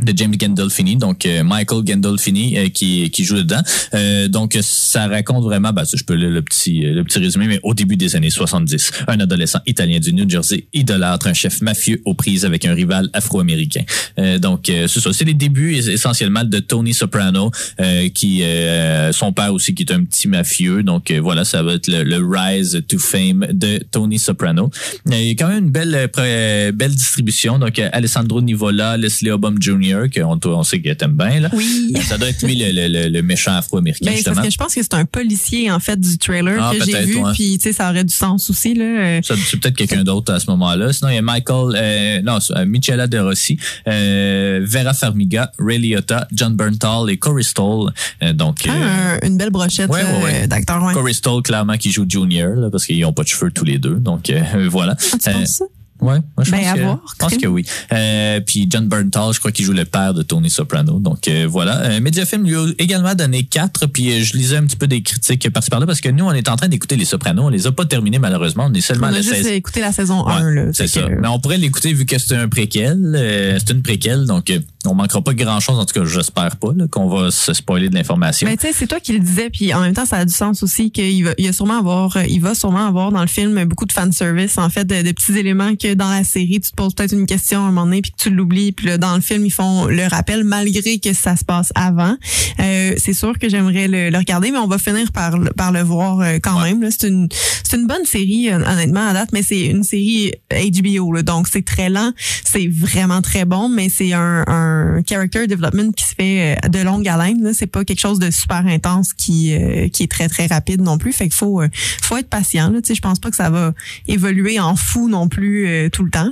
de James Gandolfini, donc euh, Michael Gandolfini euh, qui, qui joue dedans. Euh, donc ça raconte vraiment, ben, je peux le, le petit le petit résumé, mais au début des années 70, un adolescent italien du New Jersey idolâtre un chef mafieux aux prises avec un rival afro-américain. Euh, donc euh, c'est ça, c'est les débuts es- essentiellement de Tony Soprano, euh, qui euh, son père aussi qui est un petit mafieux. Donc euh, voilà, ça va être le, le rise to fame de Tony Soprano. Euh, Il y a quand même une belle euh, belle distribution. Donc euh, Alessandro Nivola, Leslie Obama Jr. qu'on on sait que t'aimes bien là. Oui. Ça doit être lui le, le- le- le méchant afro-américain Ben, justement. parce que je pense que c'est un policier, en fait, du trailer Ah, que j'ai vu. ouais. Puis, tu sais, ça aurait du sens aussi, là. Euh, Ça, c'est peut-être quelqu'un d'autre à ce moment-là. Sinon, il y a Michael, euh, non, euh, Michela De Rossi, euh, Vera Farmiga, Ray Liotta, John Berntal et Corey Stoll. Euh, donc, un- une belle brochette ouais, ouais, d'acteurs. Corey Stoll, clairement, qui joue Junior, là, parce qu'ils n'ont pas de cheveux tous les deux. Donc, [LAUGHS] voilà. Ah, tu penses ça? Ouais, moi, je Ben, pense, à que, voir, je pense que oui. Euh, puis John Berntal, je crois qu'il joue le père de Tony Soprano. Donc euh, voilà. Euh, Mediafilm lui a également donné quatre. Puis euh, je lisais un petit peu des critiques par-ci par-là parce que nous, on est en train d'écouter les Sopranos. On les a pas terminés malheureusement. On est seulement On à a la juste saison. écouté la saison Ouais, 1. Là, c'est ça. que- Mais on pourrait l'écouter vu que c'est un préquel. euh, c'est une préquelle, donc euh, on manquera pas grand-chose. En tout cas, j'espère pas qu'on va se spoiler de l'information. Mais tu sais, c'est toi qui le disais, puis en même temps, ça a du sens aussi qu'il va, il va sûrement avoir, euh, il va sûrement avoir dans le film beaucoup de fanservice, en fait, de, de petits éléments que dans la série, tu te poses peut-être une question à un moment donné, puis que tu l'oublies, puis là, dans le film, ils font le rappel malgré que ça se passe avant. Euh, c'est sûr que j'aimerais le, le regarder, mais on va finir par, le- par le voir euh, quand même. là. C'est une, c'est une bonne série, honnêtement, à date, mais c'est une série HBO, là, donc c'est très lent, c'est vraiment très bon, mais c'est un, un character development qui se fait euh, de longue haleine. C'est pas quelque chose de super intense qui, euh, qui est très, très rapide non plus. Fait qu'il faut, euh, faut être patient. Je pense pas que ça va évoluer en fou non plus tout le temps.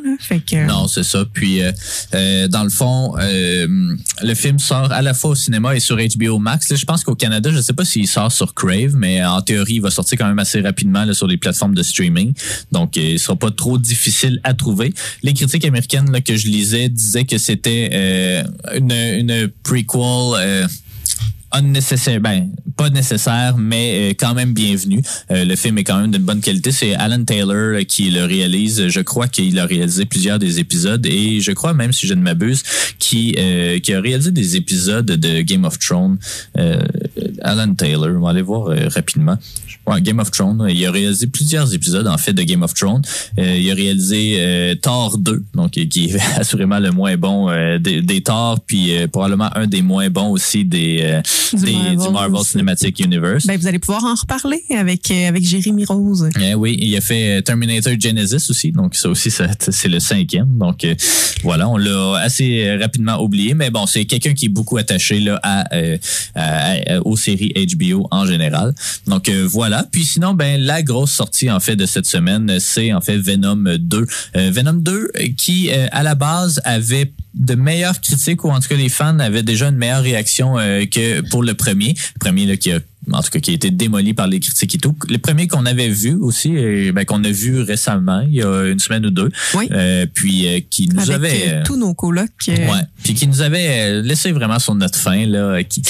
Non, c'est ça. Puis, dans le fond, le film sort à la fois au cinéma et sur HBO Max. Là, je pense qu'au Canada, je sais pas s'il sort sur Crave, mais en théorie, il va sortir quand même assez rapidement sur les plateformes de streaming. Donc, il sera pas trop difficile à trouver. Les critiques américaines que je lisais disaient que c'était une, prequel... euh, ben pas nécessaire, mais euh, quand même bienvenu. Euh, le film est quand même d'une bonne qualité. C'est Alan Taylor euh, qui le réalise. Je crois qu'il a réalisé plusieurs des épisodes et je crois même si je ne m'abuse, qui euh, a réalisé des épisodes de Game of Thrones. Alan Taylor, on va aller voir euh, rapidement. Ouais, Game of Thrones. Il a réalisé plusieurs épisodes en fait de Game of Thrones. Euh, il a réalisé euh, Thor 2, donc euh, qui est [LAUGHS] assurément le moins bon euh, des, des Thor, puis euh, probablement un des moins bons aussi des, euh, Du des- Marvel du Marvel aussi. Cinematic Universe. ben, vous allez pouvoir en reparler avec, euh, avec Jérémy Rose. Eh oui, il a fait euh, Terminator Genesis aussi, donc ça aussi, c'est le cinquième. Donc euh, voilà, on l'a assez euh, rapidement oublié, mais bon, c'est quelqu'un qui est beaucoup attaché là à, euh, à- aux séries HBO en général. Donc euh, voilà. Puis sinon, ben la grosse sortie en fait de cette semaine, c'est en fait Venom 2. Euh, Venom 2 euh, qui à la base avait de meilleures critiques ou en tout cas les fans avaient déjà une meilleure réaction que pour le premier. Le premier là, qui a en tout cas qui a été démoli par les critiques et tout. Le premier qu'on avait vu aussi, ben, qu'on a vu récemment, il y a une semaine ou deux, Oui. euh, puis euh, qui nous Avec avait... euh, tous nos colocs. Ouais. Puis qui nous avait laissé vraiment sur notre fin là. Qui,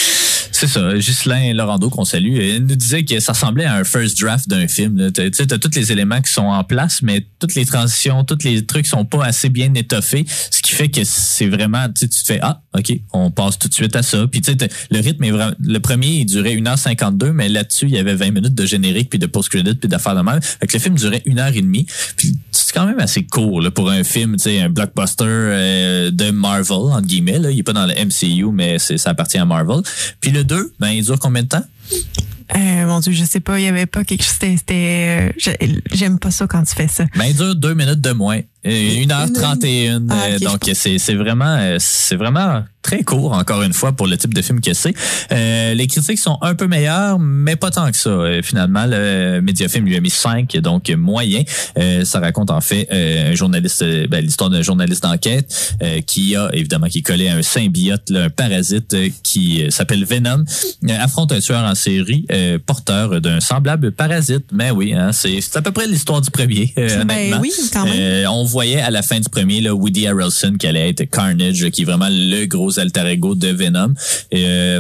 c'est ça. Ghislain Laurando qu'on salue, euh, il nous disait que ça ressemblait à un first draft d'un film. Tu sais, t'as tous les éléments qui sont en place, mais toutes les transitions, tous les trucs sont pas assez bien étoffés, ce qui fait que c'est vraiment, tu te fais ah, ok, on passe tout de suite à ça. Puis tu sais, le rythme est vraiment, le premier il durait 1h52, mais là-dessus il y avait 20 minutes de générique puis de post-credit puis d'affaires de même. Fait que le film durait une heure et demie. Puis c'est quand même assez court là, pour un film, tu sais, un blockbuster euh, de Marvel entre guillemets. Là. Il est pas dans le MCU, mais ça appartient à Marvel. Puis le 2, ben il dure combien de temps? Euh, mon Dieu, je sais pas, il y avait pas quelque chose. C'était, euh, j'ai- j'aime pas ça quand tu fais ça. Ben, il dure deux minutes de moins. Euh, 1h31. Ah, euh, ok, donc, c'est, c'est vraiment, c'est vraiment très court, encore une fois, pour le type de film que c'est. Euh, les critiques sont un peu meilleures, mais pas tant que ça. Euh, finalement, le Mediafilm lui a mis 5, donc moyen. Euh, ça raconte, en fait, un journaliste, ben, l'histoire d'un journaliste d'enquête qui a, évidemment, qui à un symbiote, là, un parasite qui s'appelle Venom, affronte un tueur en série euh, porteur d'un semblable parasite. Mais oui, hein, c'est, à peu près l'histoire du premier, euh, Ben honnêtement. oui, quand même. Euh, on voyait à la fin du premier là, Woody Harrelson qui allait être Carnage, qui est vraiment le gros alter ego de Venom. Et,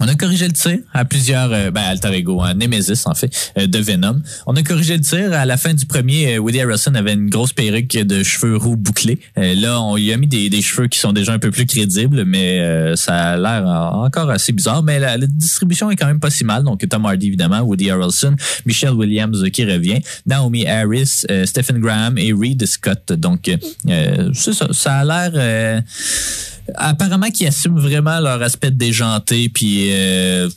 on a corrigé le tir à plusieurs, euh, ben alter ego, hein, Nemesis en fait, euh, de Venom. On a corrigé le tir à la fin du premier. euh, Woody Harrelson avait une grosse perruque de cheveux roux bouclés. Euh, là, on lui a mis des, cheveux qui sont déjà un peu plus crédibles, mais ça a l'air en- encore assez bizarre. Mais la, distribution est quand même pas si mal. Donc Tom Hardy évidemment, Woody Harrelson, Michelle Williams qui revient, Naomi Harris, Stephen Graham et Reed Scott. Donc c'est ça, ça a l'air. Apparemment qu'ils assument vraiment leur aspect déjanté puis euh,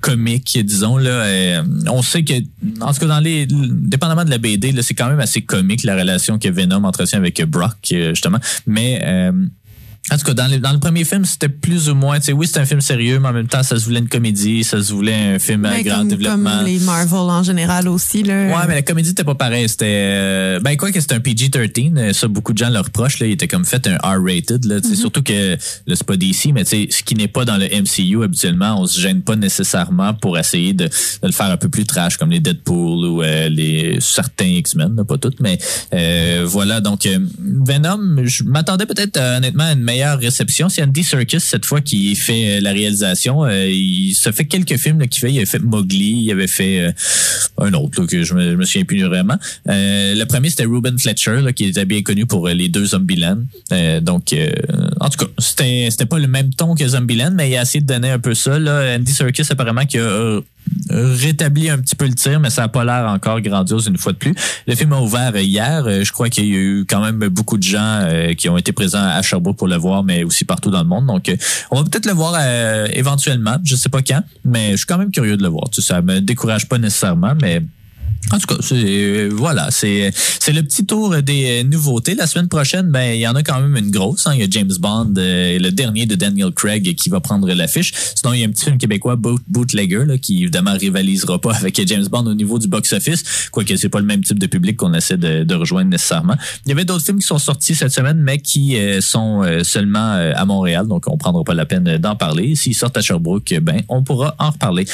comique disons là. Euh, on sait que en tout cas dans les dépendamment de la BD c'est quand même assez comique la relation que Venom entretient avec Brock euh, justement. Mais euh, en tout cas, dans le, dans le premier film, c'était plus ou moins, tu sais, oui, c'était un film sérieux, mais en même temps, ça se voulait une comédie, ça se voulait un film à grand comme, développement. comme les Marvel en général aussi. Là. Ouais, mais la comédie était pas pareil. C'était euh, ben quoi que c'était un PG-13, euh, ça beaucoup de gens le reprochent là, il était comme fait un R-rated là, tu sais, surtout que là c'est pas DC mais tu sais ce qui n'est pas dans le MCU habituellement, on se gêne pas nécessairement pour essayer de, de le faire un peu plus trash comme les Deadpool ou euh, les certains X-Men, pas toutes mais euh, voilà donc euh, Venom, je m'attendais peut-être honnêtement à une meilleure réception. C'est Andy Serkis cette fois qui fait euh, la réalisation, Euh, il se fait quelques films qu'il fait, il avait fait Mowgli, il avait fait euh, un autre que je me, je me souviens plus vraiment. Le premier c'était Ruben Fletcher qui était bien connu pour les deux Zombieland. Donc en tout cas, c'était pas le même ton que Zombieland, mais il a essayé de donner un peu ça. Andy Serkis apparemment qui a rétabli un petit peu le tir, mais ça a pas l'air encore grandiose une fois de plus. Le film a ouvert hier. Euh, Je crois qu'il y a eu quand même beaucoup de gens euh, qui ont été présents à Sherbrooke pour le voir, mais aussi partout dans le monde. Donc, euh, on va peut-être le voir éventuellement. Je sais pas quand, mais je suis quand même curieux de le voir. Tu sais, ça me décourage pas nécessairement, mais en tout cas, euh, voilà, c'est le petit tour des euh, nouveautés. La semaine prochaine, ben il y en a quand même une grosse. hein. Il y a James Bond, euh, le dernier de Daniel Craig, qui va prendre l'affiche. Sinon, il y a un petit film québécois, Boot, Bootlegger, là, qui évidemment rivalisera pas avec James Bond au niveau du box-office, quoique c'est pas le même type de public qu'on essaie de, de rejoindre nécessairement. Il y avait d'autres films qui sont sortis cette semaine, mais qui euh, sont seulement à Montréal, donc on prendra pas la peine d'en parler. S'ils sortent à Sherbrooke, ben on pourra en reparler.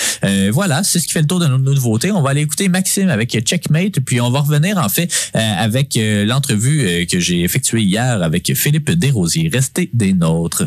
Voilà, c'est ce qui fait le tour de nos nouveautés. On va aller écouter Maxime avec Checkmate, puis on va revenir en fait euh, avec euh, l'entrevue euh, que j'ai effectuée hier avec Philippe Desrosiers. Restez des nôtres.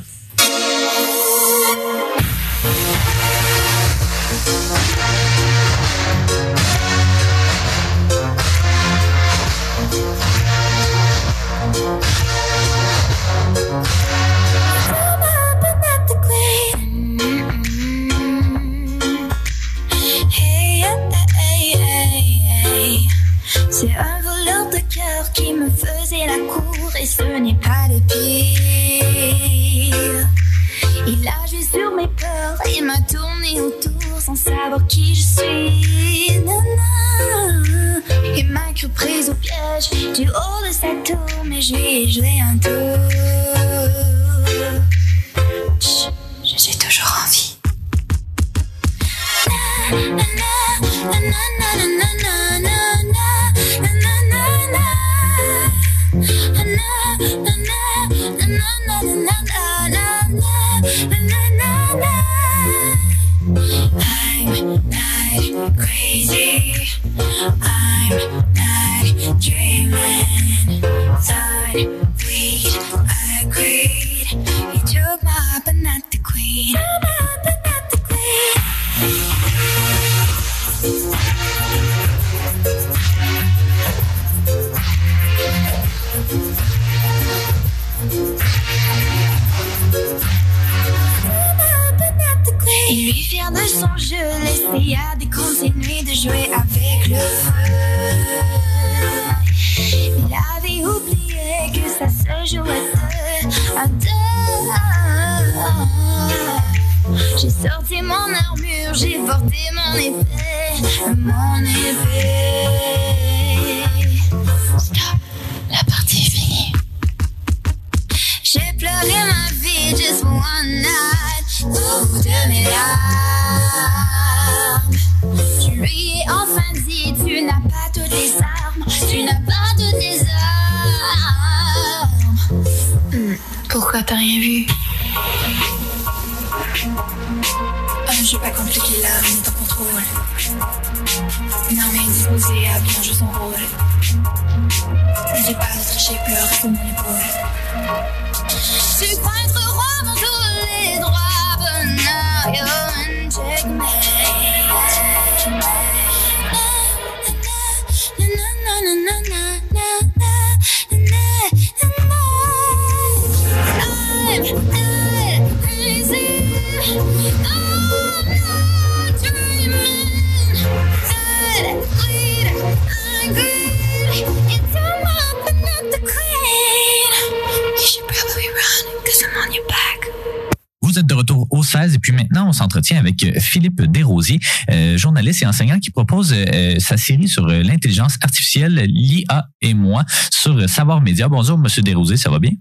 Et puis maintenant on s'entretient avec euh, Philippe Desrosiers, euh, journaliste et enseignant qui propose euh, sa série sur l'intelligence artificielle, l'IA et moi, sur Savoir Média. Bonjour Monsieur Desrosiers, ça va bien?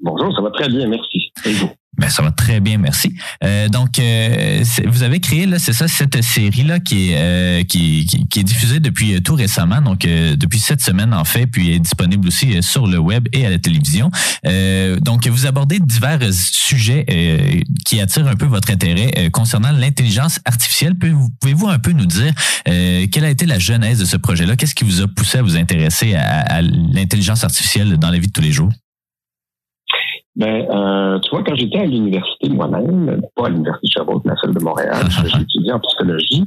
Bonjour, ça va très bien, merci. Et? Ben, ça va très bien, merci. Euh, donc, euh, vous avez créé, là, c'est ça, cette série-là qui, est, euh, qui, est diffusée depuis tout récemment, donc depuis cette semaine en fait, puis est disponible aussi sur le web et à la télévision. Donc, vous abordez divers sujets qui attirent un peu votre intérêt concernant l'intelligence artificielle. Pouvez-vous un peu nous dire quelle a été la genèse de ce projet-là? Qu'est-ce qui vous a poussé à vous intéresser à, à l'intelligence artificielle dans la vie de tous les jours? Ben, euh, tu vois, quand j'étais à l'université moi-même, pas à l'université de Sherbrooke, mais à celle de Montréal, [LAUGHS] j'ai étudié en psychologie.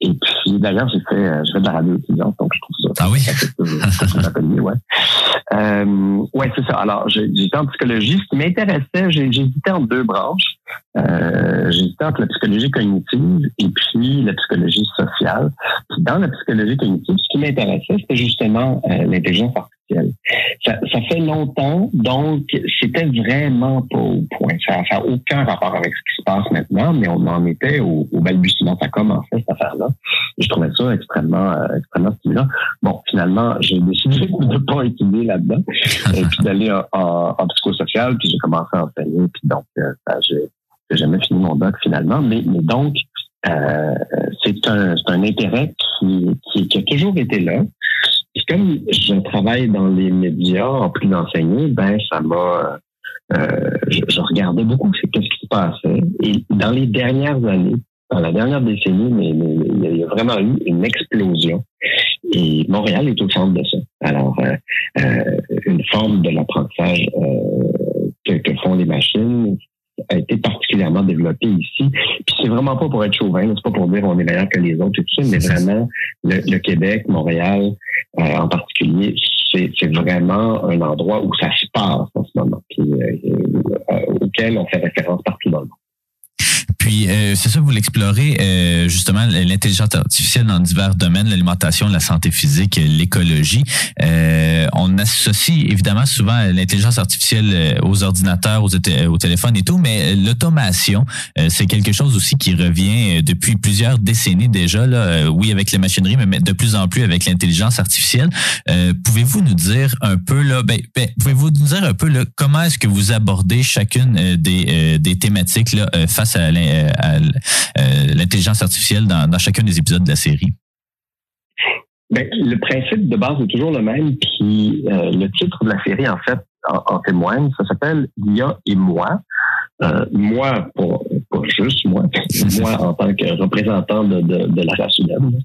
Et puis, d'ailleurs, j'ai fait, euh, j'ai fait de la radio étudiante, donc je trouve ça. Ah oui? [LAUGHS] ça ouais. Euh, ouais, c'est ça. Alors, j'étais en psychologie. Ce qui m'intéressait, j'hésitais entre deux branches. Euh, j'hésitais entre la psychologie cognitive et puis la psychologie sociale. Puis dans la psychologie cognitive, ce qui m'intéressait, c'était justement euh, l'intelligence artificielle. Ça, fait longtemps, donc c'était vraiment pas au point. Ça n'a aucun rapport avec ce qui se passe maintenant, mais on en était au, balbutiement. Ça commençait cette affaire-là. Je trouvais ça extrêmement, euh, extrêmement stimulant. Bon, finalement, j'ai décidé [LAUGHS] de ne pas étudier là-dedans et puis d'aller en, psychosocial, puis j'ai commencé à enseigner, puis donc euh, ça, j'ai jamais fini mon doc finalement. Mais, donc, euh, c'est un, intérêt qui a toujours été là. Puis comme je travaille dans les médias en plus d'enseigner, ben ça m'a euh, je, regardais beaucoup qu'est-ce qui se passait. Et dans les dernières années, dans la dernière décennie, mais, il y a- vraiment eu une explosion. Et Montréal est au centre de ça. Alors, euh, euh, une forme de l'apprentissage euh, que font les machines a été particulièrement développée ici. Puis c'est vraiment pas pour être chauvin, c'est pas pour dire on est meilleur que les autres et tout ça, mais vraiment le, le Québec, Montréal euh, en particulier, c'est c'est vraiment un endroit où ça se passe en ce moment, puis, euh, euh, auquel on fait référence partout dans le monde. Puis, euh, c'est ça, vous l'explorez, euh, justement, l'intelligence artificielle dans divers domaines, l'alimentation, la santé physique, l'écologie. Euh, on associe évidemment souvent l'intelligence artificielle euh, aux ordinateurs, aux, té- aux téléphones et tout, mais l'automation, euh, c'est quelque chose aussi qui revient euh, depuis plusieurs décennies déjà, là, euh, oui, avec les machineries, mais de plus en plus avec l'intelligence artificielle. Euh, pouvez-vous nous dire un peu, là, ben, ben, pouvez-vous nous dire un peu, là, comment est-ce que vous abordez chacune euh, des, euh, des thématiques là, euh, face à l'in- euh, l- euh, l'intelligence artificielle dans, chacun des épisodes de la série? Ben, le principe de base est toujours le même, puis euh, le titre de la série, en fait, en, témoigne. Ça s'appelle L'IA et moi. euh, moi, pas, juste moi, [LAUGHS] moi en tant que représentant de, la race humaine,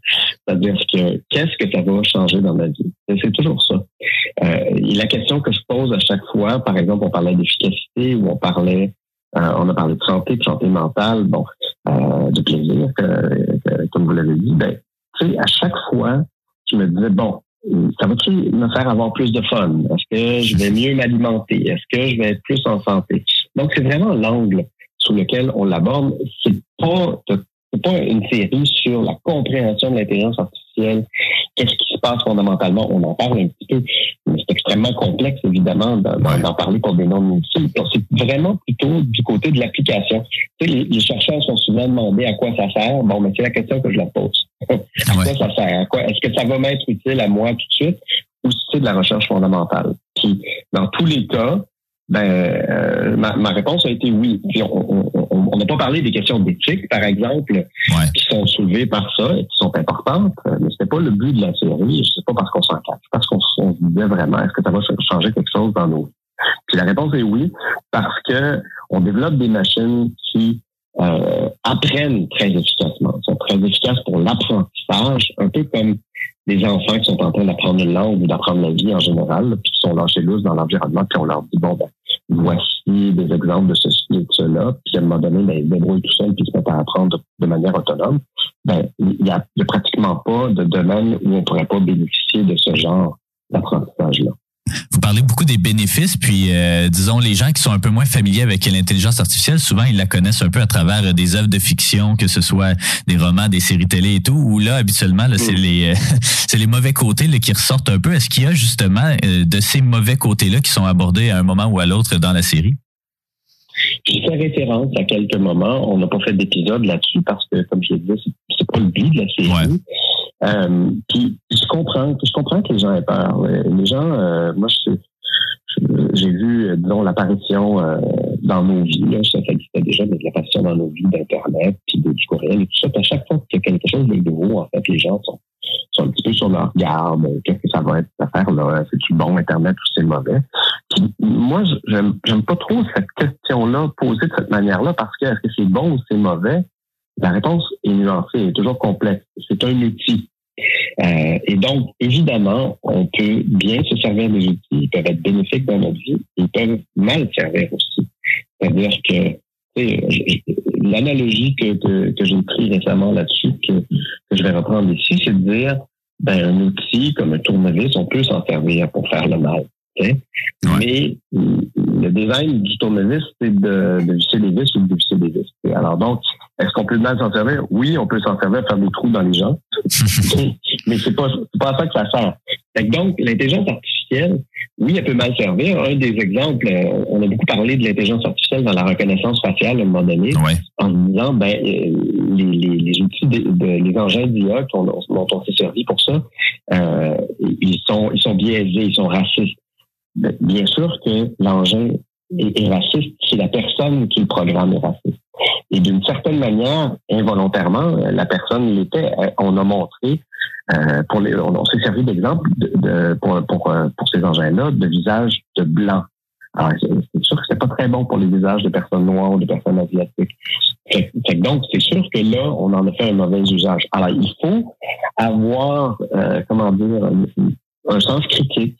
c'est-à-dire que qu'est-ce que ça va changer dans ma vie? C'est toujours ça. Euh, et la question que je pose à chaque fois, par exemple, on parlait d'efficacité ou on parlait, euh, on a parlé de santé, de santé mentale, bon, euh, de plaisir, que- comme vous l'avez dit, ben, tu sais, à chaque fois, je me disais, bon, ça va-tu me faire avoir plus de fun? Est-ce que je vais mieux m'alimenter? Est-ce que je vais être plus en santé? Donc, c'est vraiment l'angle sous lequel on l'aborde. C'est pas, pas une série sur la compréhension de l'intelligence artificielle. Qu'est-ce qui passe fondamentalement? On en parle un petit peu, mais c'est extrêmement complexe, évidemment, d'en parler pour des noms multiples. C'est vraiment plutôt du côté de l'application. Tu sais, les, les chercheurs sont souvent demandés à quoi ça sert. Bon, mais c'est la question que je leur pose. [LAUGHS] à quoi Ouais. ça sert? À quoi? Est-ce que ça va m'être utile à moi tout de suite? Ou si c'est de la recherche fondamentale? Puis, dans tous les cas, ben, euh, ma, ma réponse a été oui. Puis on n'a pas parlé des questions d'éthique, par exemple, Ouais. qui sont soulevées par ça et qui sont importantes, euh, mais c'était pas le but de la série. Je sais pas parce qu'on s'en cache, parce qu'on on se disait vraiment, est-ce que ça va changer quelque chose dans nos vies? Puis la réponse est oui, parce que on développe des machines qui euh, apprennent très efficacement, sont très efficaces pour l'apprentissage, un peu comme des enfants qui sont en train d'apprendre une langue ou d'apprendre la vie en général, puis qui sont lâchés lousses dans l'environnement, puis on leur dit, bon, ben, voici des exemples de ceci et de cela, puis à un moment donné, ben, ils tout seuls, puis ils se mettent à apprendre de, manière autonome. Ben, il n'y a, a pratiquement pas de domaine où on pourrait pas bénéficier de ce genre d'apprentissage-là. Vous parlez beaucoup des bénéfices, puis euh, disons les gens qui sont un peu moins familiers avec l'intelligence artificielle, souvent ils la connaissent un peu à travers euh, des œuvres de fiction, que ce soit des romans, des séries télé et tout. Où là habituellement, là, c'est Mm. les euh, [LAUGHS] c'est les mauvais côtés là, qui ressortent un peu. Est-ce qu'il y a justement euh, de ces mauvais côtés-là qui sont abordés à un moment ou à l'autre dans la série? J'ai fait référence à quelques moments. On n'a pas fait d'épisode là-dessus parce que, comme je le disais, c'est- c'est pas le but de la série. Euh, puis je comprends, je comprends que les gens aient peur. Euh, Les gens, euh, moi, je, j'ai vu, euh, disons, l'apparition euh, dans nos vies. Ça, ça existait déjà, mais l'apparition dans nos vies d'Internet, puis du courriel et tout ça. Puis à chaque fois qu'il y a quelque chose de nouveau, en fait, les gens sont, sont un petit peu sur leur garde. Euh, Qu'est-ce que ça va être cette affaire-là? C'est-tu bon, Internet, ou c'est mauvais? Puis moi, j'aime j'aime pas trop cette question-là posée de cette manière-là parce que est-ce que c'est bon ou c'est mauvais? La réponse est nuancée, est toujours complexe. C'est un outil. Euh, et donc, évidemment, on peut bien se servir des outils, ils peuvent être bénéfiques dans notre vie, ils peuvent mal servir aussi. C'est-à-dire que l'analogie que, que, que j'ai pris récemment là-dessus, que, que je vais reprendre ici, c'est de dire ben, un outil comme un tournevis, on peut s'en servir pour faire le mal. Mais le design du tournevis, c'est de, de visser des vis ou de visser des vis. Alors donc, est-ce qu'on peut mal s'en servir? Oui, on peut s'en servir à faire des trous dans les gens. [LAUGHS] mais c'est pas, c'est pas à ça que ça sert. Donc, l'intelligence artificielle, oui, elle peut mal servir. Un des exemples, euh, on a beaucoup parlé de l'intelligence artificielle dans la reconnaissance faciale à un moment donné, Ouais. en disant, ben, euh, les, les, les outils, de, de- les engins d'IA dont on s'est servi pour ça, euh, ils sont, ils sont biaisés, ils sont racistes. Bien sûr que l'engin est, est raciste si la personne qui le programme est raciste. Et d'une certaine manière, involontairement, euh, la personne l'était. Euh, On a montré, euh, on, s'est servi d'exemple de, de- pour, ces engins-là de visages de blanc. Alors, c'est c'est sûr que c'est pas très bon pour les visages de personnes noires ou de personnes asiatiques. Donc, c'est sûr que là, on en a fait un mauvais usage. Alors, il faut avoir, comment dire, un sens critique.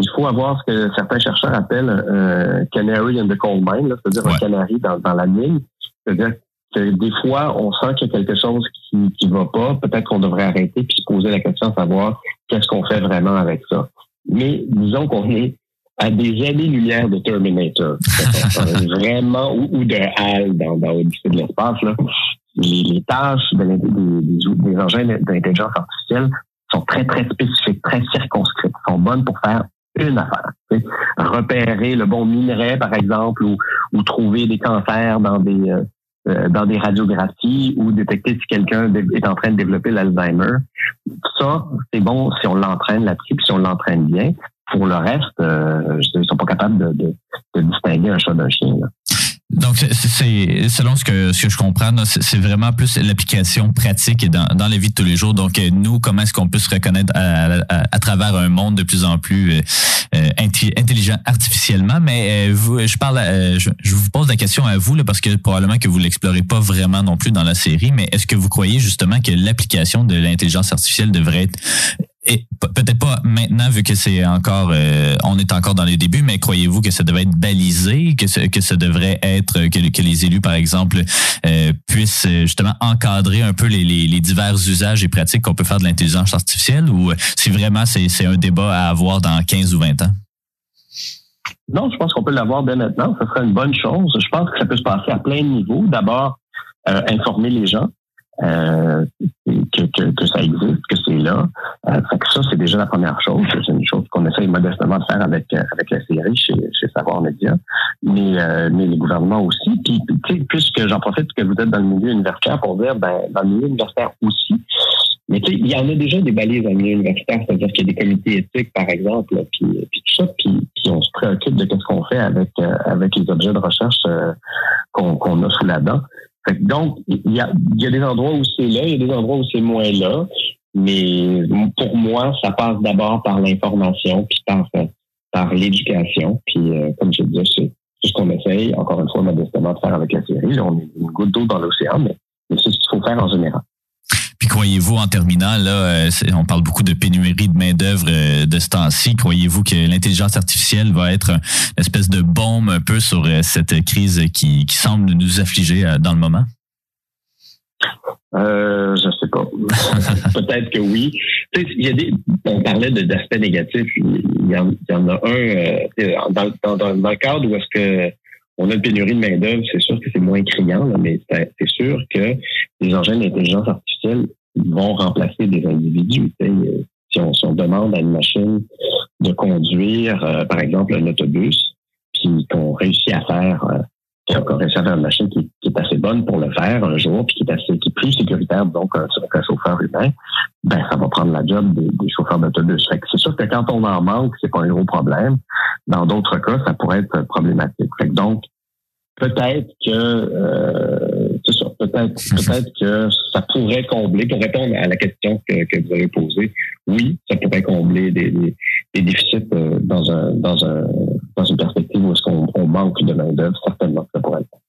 Il faut avoir ce que certains chercheurs appellent un canary in the coal mine, c'est-à-dire un canari dans, dans la mine. C'est-à-dire que des fois, on sent qu'il y a quelque chose qui qui va pas. Peut-être qu'on devrait arrêter puis se poser la question de savoir qu'est-ce qu'on fait vraiment avec ça. Mais disons qu'on est à des années-lumière de Terminator. [LAUGHS] Vraiment, ou, ou de HAL dans, dans de l'espace. Les, les tâches de des, des, des engins d'intelligence artificielle sont très, très spécifiques, très circonscrites, sont bonnes pour faire une affaire. Repérer le bon minerai, par exemple, ou, ou trouver des cancers dans des euh, euh, dans des radiographies ou détecter si quelqu'un est en train de développer l'Alzheimer. Ça, c'est bon si on l'entraîne là-dessus, si on l'entraîne bien. Pour le reste, euh, ils sont pas capables de, de, de distinguer un chat d'un chien. là. Donc, c'est- selon ce que ce que je comprends, c'est vraiment plus l'application pratique dans, dans la vie de tous les jours. Donc, euh, nous, comment est-ce qu'on peut se reconnaître à, à- à travers un monde de plus en plus euh, euh, intelligent artificiellement? Mais euh, vous, je parle, euh, je, je vous pose la question à vous là, parce que probablement que vous l'explorez pas vraiment non plus dans la série. Mais est-ce que vous croyez justement que l'application de l'intelligence artificielle devrait être et pe- peut-être pas maintenant vu que c'est encore euh, on est encore dans les débuts mais croyez-vous que ça devrait être balisé que ce- que ça devrait être que, que les élus par exemple euh, puissent euh, justement encadrer un peu les, les, les divers usages et pratiques qu'on peut faire de l'intelligence artificielle ou euh, si vraiment c'est c'est un débat à avoir dans 15 ou 20 ans? Non, je pense qu'on peut l'avoir dès maintenant. Ce serait une bonne chose. Je pense que ça peut se passer à plein de niveaux. D'abord, euh, informer les gens euh, que, que, que ça existe, que c'est là. Euh, fait que ça, c'est déjà la première chose. C'est une chose qu'on essaye modestement de faire avec euh, avec la série chez, chez Savoir Média, mais euh, mais les gouvernements aussi. Puis, puisque j'en profite que vous êtes dans le milieu universitaire pour dire, ben dans le milieu universitaire aussi. Mais tu sais, il y en a déjà des balises dans le milieu universitaire, c'est-à-dire qu'il y a des comités éthiques, par exemple, puis, puis tout ça, puis, puis on se préoccupe de ce qu'on fait avec euh, avec les objets de recherche euh, qu'on qu'on a sous la dent. Donc, il y a, des endroits où c'est là, il y a des endroits où c'est moins là. Mais pour moi, ça passe d'abord par l'information, puis par, euh, l'éducation. Puis, euh, comme je disais, c'est ce qu'on essaye, encore une fois, modestement, de faire avec la série. On est une goutte d'eau dans l'océan, mais c'est ce qu'il faut faire en général. Croyez-vous, en terminant, là, euh, on parle beaucoup de pénurie de main-d'œuvre euh, de ce temps-ci. Croyez-vous que l'intelligence artificielle va être un- une espèce de bombe un peu sur euh, cette crise qui, qui semble nous affliger dans le moment? Euh, je sais pas. [LAUGHS] Peut-être que oui. Il y a des, on parlait d'aspects négatifs. Il y, en, il y en a un euh, dans, dans, dans, dans le cadre où est-ce que on a une pénurie de main d'œuvre, c'est sûr que c'est moins criant, là, mais c'est c'est sûr que les engins d'intelligence artificielle vont remplacer des individus. Euh, Si on, demande à une machine de conduire, euh, par exemple, un autobus, puis qu'on réussit à faire euh, qu'on réussit à faire une machine qui, est assez bonne pour le faire un jour, puis qui est assez qui est plus sécuritaire donc qu'un qu'un chauffeur humain, ben ça va prendre la job des, chauffeurs d'autobus. C'est sûr que quand on en manque, c'est pas un gros problème. Dans d'autres cas, ça pourrait être problématique. Fait que donc peut-être que euh, peut-être que ça pourrait combler pour répondre à la question que, vous avez posée. Oui, ça pourrait combler des, déficits euh, dans un dans un dans une perspective où est-ce qu'on on manque de main d'œuvre certainement ça pourrait faire.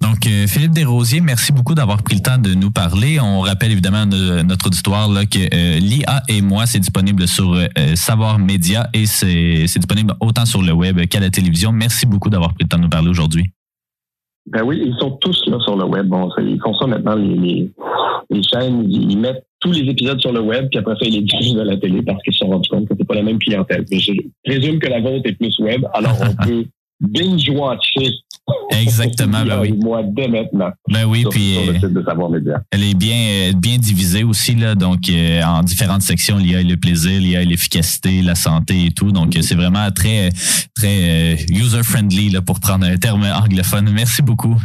Donc, euh, Philippe Desrosiers, merci beaucoup d'avoir pris le temps de nous parler. On rappelle évidemment de notre auditoire là, que euh, l'IA et moi, c'est disponible sur Savoir Média et c'est disponible autant sur le web qu'à la télévision. Merci beaucoup d'avoir pris le temps de nous parler aujourd'hui. Ben oui, ils sont tous là sur le web. Bon, ils font ça maintenant, les, les, les chaînes, ils ils mettent tous les épisodes sur le web, puis après ça, ils les diffusent à la télé parce qu'ils se sont rendus compte que c'est pas la même clientèle. Mais je présume que la vôtre est plus web, alors on [LAUGHS] peut binge-watcher Exactement, ben [LAUGHS] oui. moi dès maintenant Ben oui, sur, puis sur le euh, site de Savoir Média. elle est bien euh, bien divisée aussi là, donc euh, en différentes sections, l'IA et le plaisir, l'IA et l'efficacité, la santé et tout. Donc euh, c'est vraiment très très user friendly là pour prendre un terme anglophone. Merci beaucoup.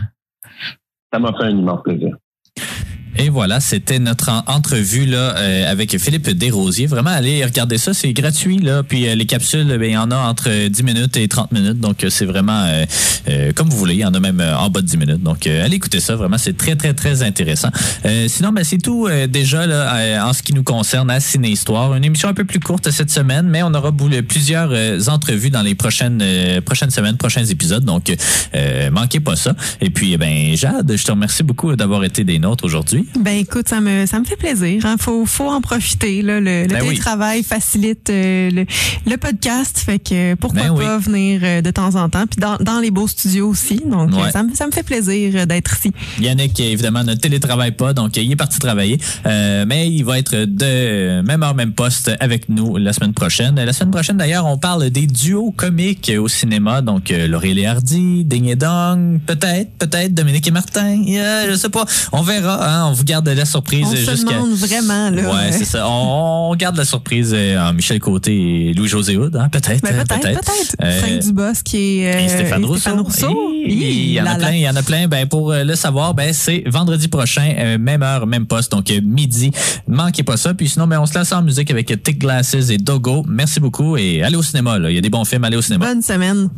Ça m'a fait un immense plaisir. Et voilà, c'était notre en- entrevue là euh, avec Philippe Desrosiers. Vraiment, allez regarder ça, c'est gratuit là. Puis euh, les capsules, ben, il y en a entre 10 minutes et 30 minutes, donc euh, c'est vraiment euh, euh, comme vous voulez. Il y en a même euh, en bas de 10 minutes. Donc allez écouter ça, vraiment, c'est très très très intéressant. Sinon, ben, c'est tout déjà là en ce qui nous concerne à Ciné Histoire. Une émission un peu plus courte cette semaine, mais on aura plusieurs entrevues dans les prochaines prochaines semaines, prochains épisodes. Donc manquez pas ça. Et puis, ben Jade, je te remercie beaucoup d'avoir été des nôtres aujourd'hui. Ben écoute, ça me ça me fait plaisir. Hein. Faut faut en profiter. Là. Le, le Ben oui. télétravail facilite euh, le, le podcast, fait que pourquoi Ben oui. pas venir euh, de temps en temps, puis dans, dans les beaux studios aussi. Donc Ouais. ça me ça me fait plaisir euh, d'être ici. Yannick, évidemment, ne télétravaille pas, donc il est parti travailler. Euh, mais il va être de même heure, même poste avec nous la semaine prochaine. La semaine prochaine, d'ailleurs, on parle des duos comiques au cinéma. Donc, Laurel et Hardy, Ding et Dong, peut-être, peut-être, Dominique et Martin. Je sais pas. On verra, hein, on vous garde la surprise On se jusqu'à... demande vraiment là. Ouais, c'est ça. On, on garde la surprise euh, en Michel Côté et Louis-José Hood, hein, peut-être. Ben, peut-être, peut-être. Euh, Frank Dubos qui est euh, et Stéphane et Rousseau. Stéphane Rousseau. Et Il y en a plein, il y en a plein. Ben pour euh, le savoir, ben c'est vendredi prochain, même heure, même poste, donc midi. Manquez pas ça. Puis sinon, ben on se laisse en musique avec Tick Glasses et Dogo. Merci beaucoup et allez au cinéma. Là. Il y a des bons films, allez au cinéma. Bonne semaine.